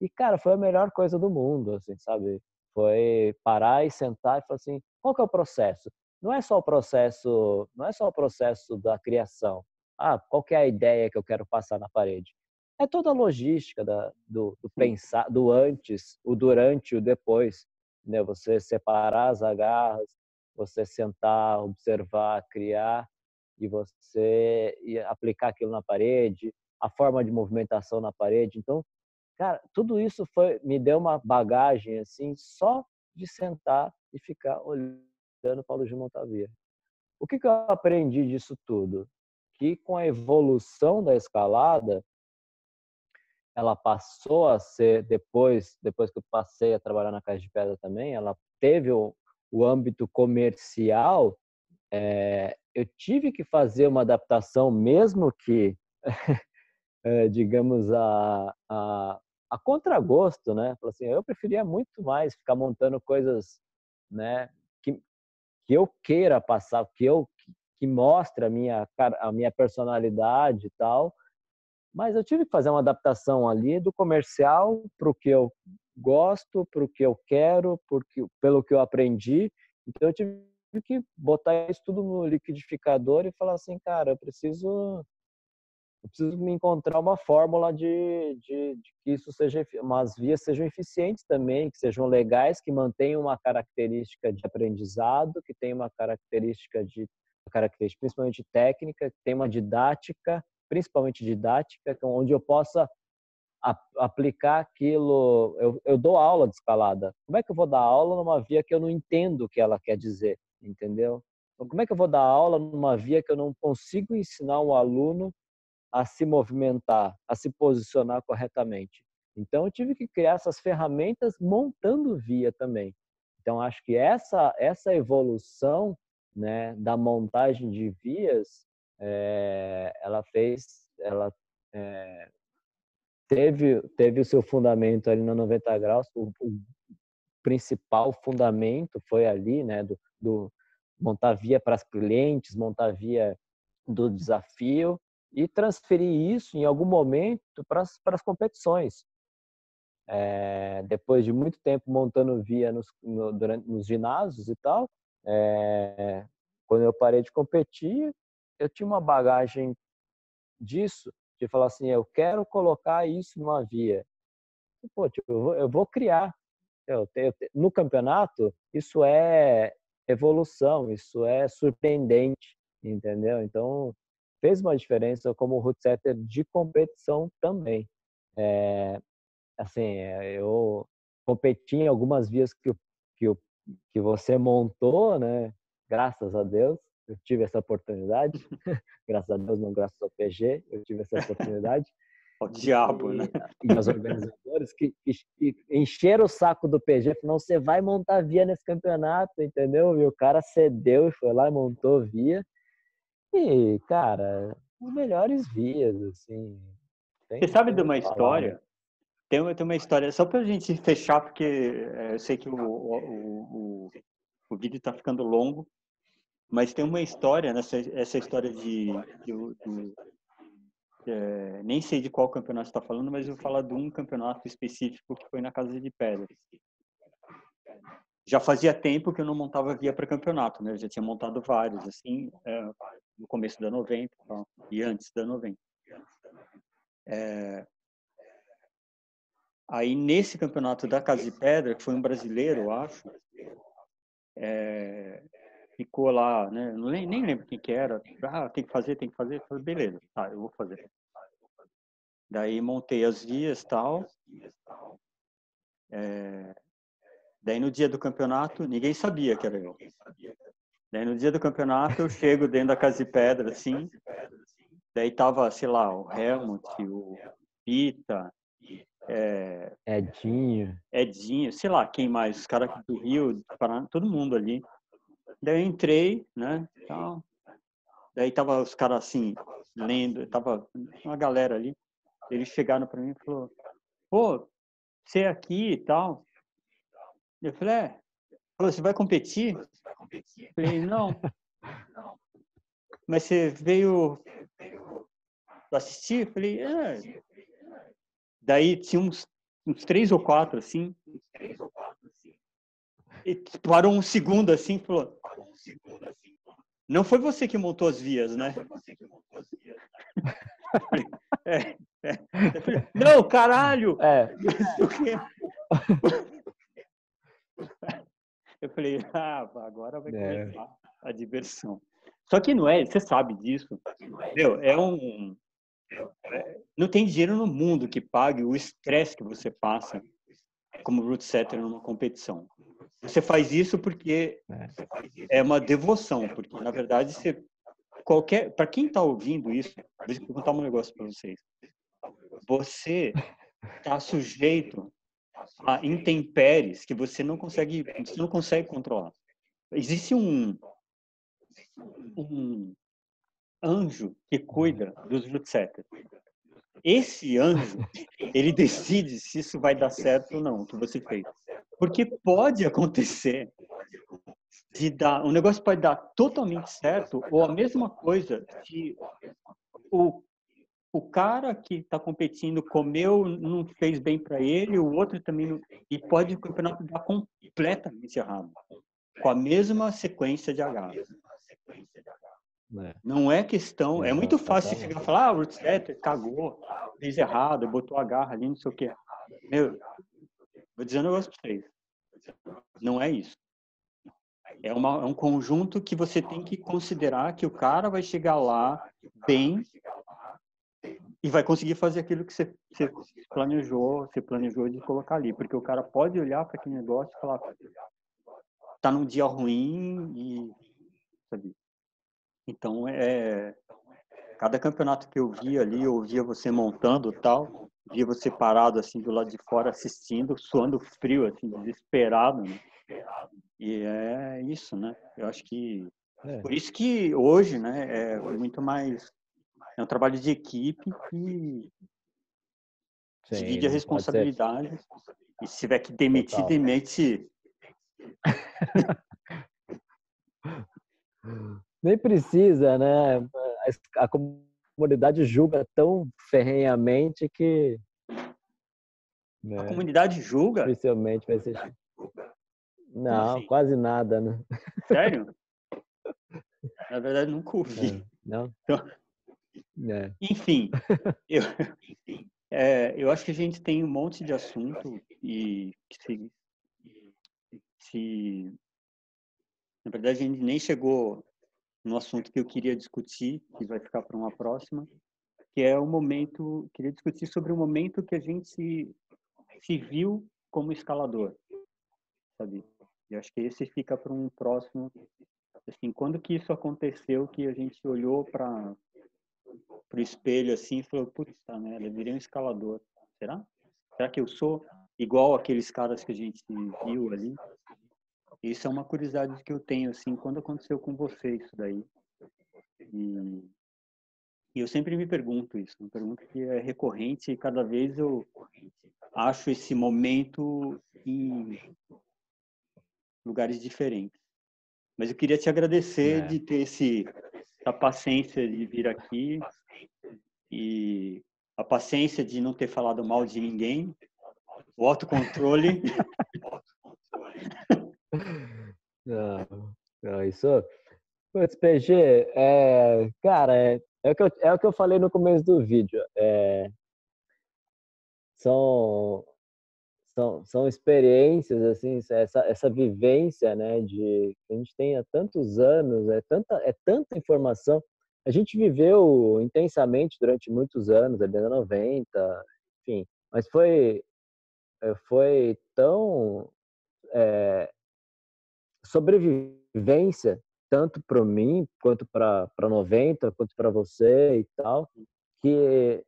E, cara, foi a melhor coisa do mundo, assim, sabe? Foi parar e sentar e falar assim, qual que é o processo? Não é só o processo, não é só o processo da criação. Ah, qual que é a ideia que eu quero passar na parede? É toda a logística da, do, do pensar, do antes, o durante o depois. Né? Você separar as agarras, você sentar, observar, criar e você aplicar aquilo na parede, a forma de movimentação na parede. Então, cara, tudo isso foi me deu uma bagagem assim só de sentar e ficar olhando Paulo Gil Montavia. O que, que eu aprendi disso tudo? Que com a evolução da escalada, ela passou a ser depois depois que eu passei a trabalhar na Caixa de Pedra também ela teve o, o âmbito comercial é, eu tive que fazer uma adaptação mesmo que é, (laughs) digamos a, a, a contragosto né assim eu preferia muito mais ficar montando coisas né que, que eu queira passar que eu que mostre a minha a minha personalidade e tal mas eu tive que fazer uma adaptação ali do comercial para o que eu gosto, para o que eu quero, porque, pelo que eu aprendi. Então eu tive que botar isso tudo no liquidificador e falar assim, cara, eu preciso eu preciso me encontrar uma fórmula de, de, de, que isso seja, umas vias sejam eficientes também, que sejam legais, que mantenham uma característica de aprendizado, que tenham uma característica de uma característica principalmente técnica, que tenha uma didática principalmente didática, é onde eu possa aplicar aquilo. Eu, eu dou aula de escalada. Como é que eu vou dar aula numa via que eu não entendo o que ela quer dizer? Entendeu? Então, como é que eu vou dar aula numa via que eu não consigo ensinar um aluno a se movimentar, a se posicionar corretamente? Então, eu tive que criar essas ferramentas montando via também. Então, acho que essa, essa evolução né, da montagem de vias é, ela fez, ela é, teve teve o seu fundamento ali na 90 graus, o, o principal fundamento foi ali, né, do, do montar via para as clientes, montar via do desafio e transferir isso em algum momento para as, competições. É, depois de muito tempo montando via nos, no, durante, nos ginásios e tal, é, quando eu parei de competir, eu tinha uma bagagem disso, de falar assim, eu quero colocar isso numa via. Pô, tipo, eu, vou, eu vou criar. Eu, eu, no campeonato, isso é evolução, isso é surpreendente, entendeu? Então, fez uma diferença como root setter de competição também. É, assim, eu competi em algumas vias que, que, que você montou, né? Graças a Deus eu tive essa oportunidade, (laughs) graças a Deus, não graças ao PG, eu tive essa oportunidade. (laughs) O diabo, né? (laughs) E os organizadores que, que, que, encheram o saco do PG, falaram, você vai montar via nesse campeonato, entendeu? E o cara cedeu e foi lá e montou via. E, cara, os melhores vias, assim. Você sabe de uma história? Né? Tem, tem uma história, só para a gente fechar, porque é, eu sei que o, o, o, o vídeo está ficando longo, mas tem uma história nessa essa história de, de, de é, nem sei de qual campeonato está falando, mas eu vou falar de um campeonato específico que foi na Casa de Pedras. Já fazia tempo que eu não montava via para campeonato, né? Eu já tinha montado vários, assim, é, no começo da 90 e antes da 90. É, aí nesse campeonato da Casa de Pedra, que foi um brasileiro, eu acho, é, ficou lá, né? Nem, nem lembro quem que era. Ah, tem que fazer, tem que fazer. Falei, beleza, tá, eu vou fazer. Daí montei as vias tal. É... Daí no dia do campeonato, ninguém sabia que era eu. Daí no dia do campeonato, eu chego dentro da casa de pedra, assim. Daí tava, sei lá, o Helmut, o Pita, é... Edinho. Edinho, sei lá, quem mais? Os caras do Rio, do Paraná, todo mundo ali. Daí eu entrei, né? Tal. Daí tava os caras assim, lendo, tava uma galera ali. Eles chegaram para mim e falou: "Pô, você é aqui e tal?" Eu falei: "É." Falou: "Você vai competir?" Eu falei: "Não." (laughs) Mas você veio assistir? Eu falei: "É." Daí tinha uns, uns três ou quatro assim. E parou um segundo assim e falou: não foi você que montou as vias, né? (laughs) É, é. Não, caralho! É. (laughs) Eu falei, (laughs) ah, agora vai é. começar é. a diversão. Só que não é, você sabe disso. Meu, é um. Não tem dinheiro no mundo que pague o estresse que você passa como root setter numa competição. Você faz isso porque é, é uma devoção, porque na verdade você qualquer para quem está ouvindo isso, deixa eu contar um negócio para vocês. Você está sujeito a intempéries que você não consegue, você não consegue controlar. Existe um um anjo que cuida dos Jutsetas. Esse anjo, ele decide se isso vai dar certo ou não, o que você fez. Porque pode acontecer de dar, o negócio pode dar totalmente certo ou a mesma coisa se o o cara que está competindo comeu, não fez bem para ele, o outro também não, e pode o campeonato dar completamente errado, com a mesma sequência de H. É. Não é questão, é, muito fácil chegar e falar, ah, o Rootsetter cagou, fez errado, botou a garra ali, não sei o quê. Meu, vou dizer um negócio para vocês. Não é isso. É, uma, é um conjunto que você tem que considerar que o cara vai chegar lá bem e vai conseguir fazer aquilo que você, você planejou, você planejou de colocar ali, porque o cara pode olhar para aquele negócio e falar tá num dia ruim e sabe? Então é cada campeonato que eu via ali, eu via você montando tal, via você parado assim do lado de fora assistindo, suando frio assim, desesperado, né? E é isso, né? Eu acho que é. por isso que hoje, né, é muito mais é um trabalho de equipe que Sim, divide a responsabilidade. E se tiver que demitir, Total. demite. (laughs) Nem precisa, né? A comunidade julga tão ferrenhamente que. Né? A comunidade julga? Dificilmente vai ser. Não, assim? quase nada, né? Sério? (laughs) Na verdade, nunca ouvi. Não? Então, é. Enfim, (laughs) eu, é, eu acho que a gente tem um monte de assunto e se, se na verdade a gente nem chegou no assunto que eu queria discutir, que vai ficar para uma próxima, que é o momento, queria discutir sobre o momento que a gente se, se viu como escalador, sabe? E acho que esse fica para um próximo, assim, quando que isso aconteceu, que a gente olhou para pro espelho assim e falou, putz, tá merda, eu virei um escalador. Será? Será que eu sou igual aqueles caras que a gente viu ali? Isso é uma curiosidade que eu tenho, assim, quando aconteceu com você isso daí. E, e eu sempre me pergunto isso, uma pergunta que é recorrente e cada vez eu acho esse momento em lugares diferentes. Mas eu queria te agradecer é. de ter esse, essa paciência de vir aqui e a paciência de não ter falado mal de ninguém, o autocontrole. não, não, isso. Putz, PG, é, cara, é, é, o que eu, é o que eu falei no começo do vídeo. É, são, são, são experiências, assim, essa, essa vivência, né, de a gente tem há tantos anos, é tanta, é tanta informação a gente viveu intensamente durante muitos anos, a década 90, enfim, mas foi eh, foi tão é, sobrevivência tanto para mim quanto para 90, quanto para você e tal, que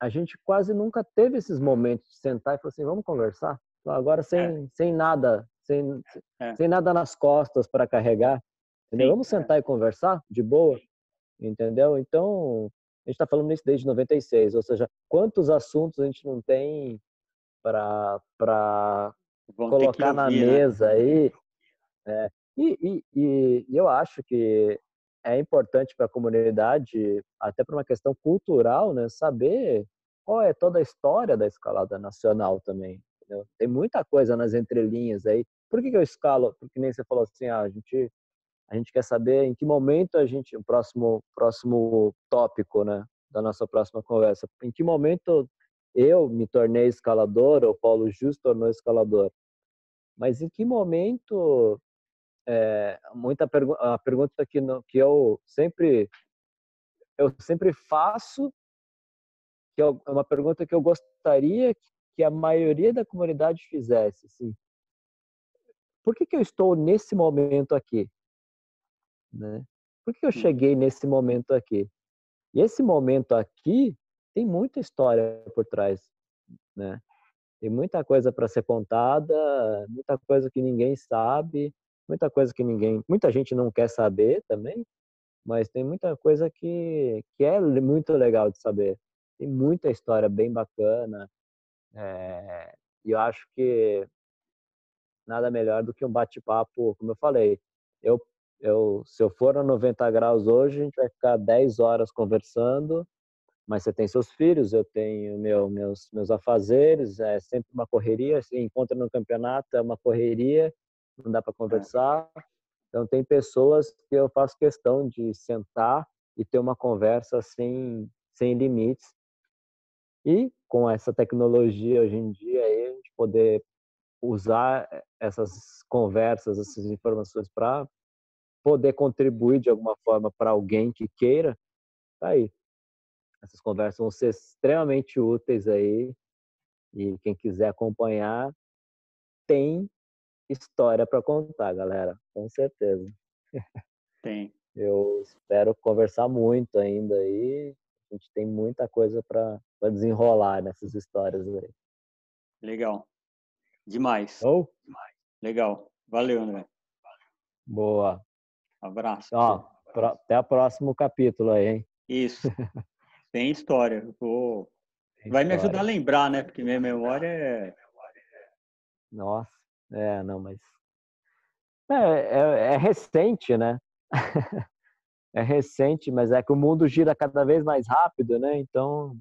a gente quase nunca teve esses momentos de sentar e falar assim, vamos conversar? Agora sem, é. sem nada, sem, é. sem nada nas costas para carregar. Entendeu? Vamos é. sentar e conversar de boa? Entendeu? Então, a gente está falando isso desde 96, ou seja, quantos assuntos a gente não tem para colocar na né? mesa né? aí. É, e, e, e eu acho que é importante para a comunidade, até por uma questão cultural, né, saber qual é toda a história da escalada nacional também. Entendeu? Tem muita coisa nas entrelinhas aí. Por que, que eu escalo? Porque nem você falou assim, ah, a gente a gente quer saber em que momento a gente, o próximo, próximo tópico, né, da nossa próxima conversa, em que momento eu me tornei escalador ou Paulo Justo tornou escalador. Mas em que momento, é, muita pergu a pergunta que, no, que eu sempre eu sempre faço, que é uma pergunta que eu gostaria que a maioria da comunidade fizesse, assim, por que, que eu estou nesse momento aqui? Né? Por que eu cheguei nesse momento aqui? E esse momento aqui tem muita história por trás, né? Tem muita coisa para ser contada, muita coisa que ninguém sabe, muita coisa que ninguém, muita gente não quer saber também, mas tem muita coisa que, que é muito legal de saber. Tem muita história bem bacana. É, e eu acho que nada melhor do que um bate-papo, como eu falei. Eu, eu, se eu for a 90 graus hoje, a gente vai ficar 10 horas conversando, mas você tem seus filhos, eu tenho meu, meus, meus afazeres, é sempre uma correria, se encontra no campeonato, é uma correria, não dá para é. conversar. Então, tem pessoas que eu faço questão de sentar e ter uma conversa sem, sem limites. E com essa tecnologia hoje em dia, aí, a gente poder usar essas conversas, essas informações para poder contribuir de alguma forma para alguém que queira, tá aí. Essas conversas vão ser extremamente úteis aí. E quem quiser acompanhar, tem história para contar, galera, com certeza. Tem. Eu espero conversar muito ainda aí. A gente tem muita coisa para desenrolar nessas histórias aí. Legal. Demais. Oh? Legal. Valeu, André. Boa. Abraço. Ó, até o próximo capítulo aí, hein? Isso. (laughs) Tem história. Vou... Tem Vai história. me ajudar a lembrar, né? Porque minha memória é. Nossa. É, não, mas. É, é, é recente, né? (laughs) é recente, mas é que o mundo gira cada vez mais rápido, né? Então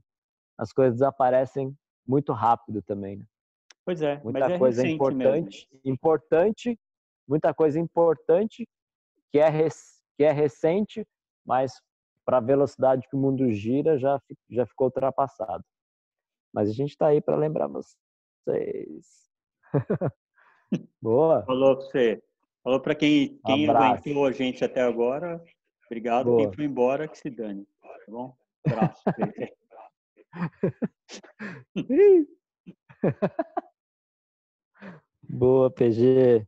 as coisas aparecem muito rápido também. Né? Pois é, muita é coisa importante, mesmo. importante, muita coisa importante que é que é recente, mas para a velocidade que o mundo gira já já ficou ultrapassado. Mas a gente está aí para lembrar vocês. (laughs) Boa. Falou para você. Falou para quem, quem aguentou a gente até agora. Obrigado. Boa. Quem foi embora, que se dane. Tá bom? Abraço. (laughs) (laughs) Boa, PG.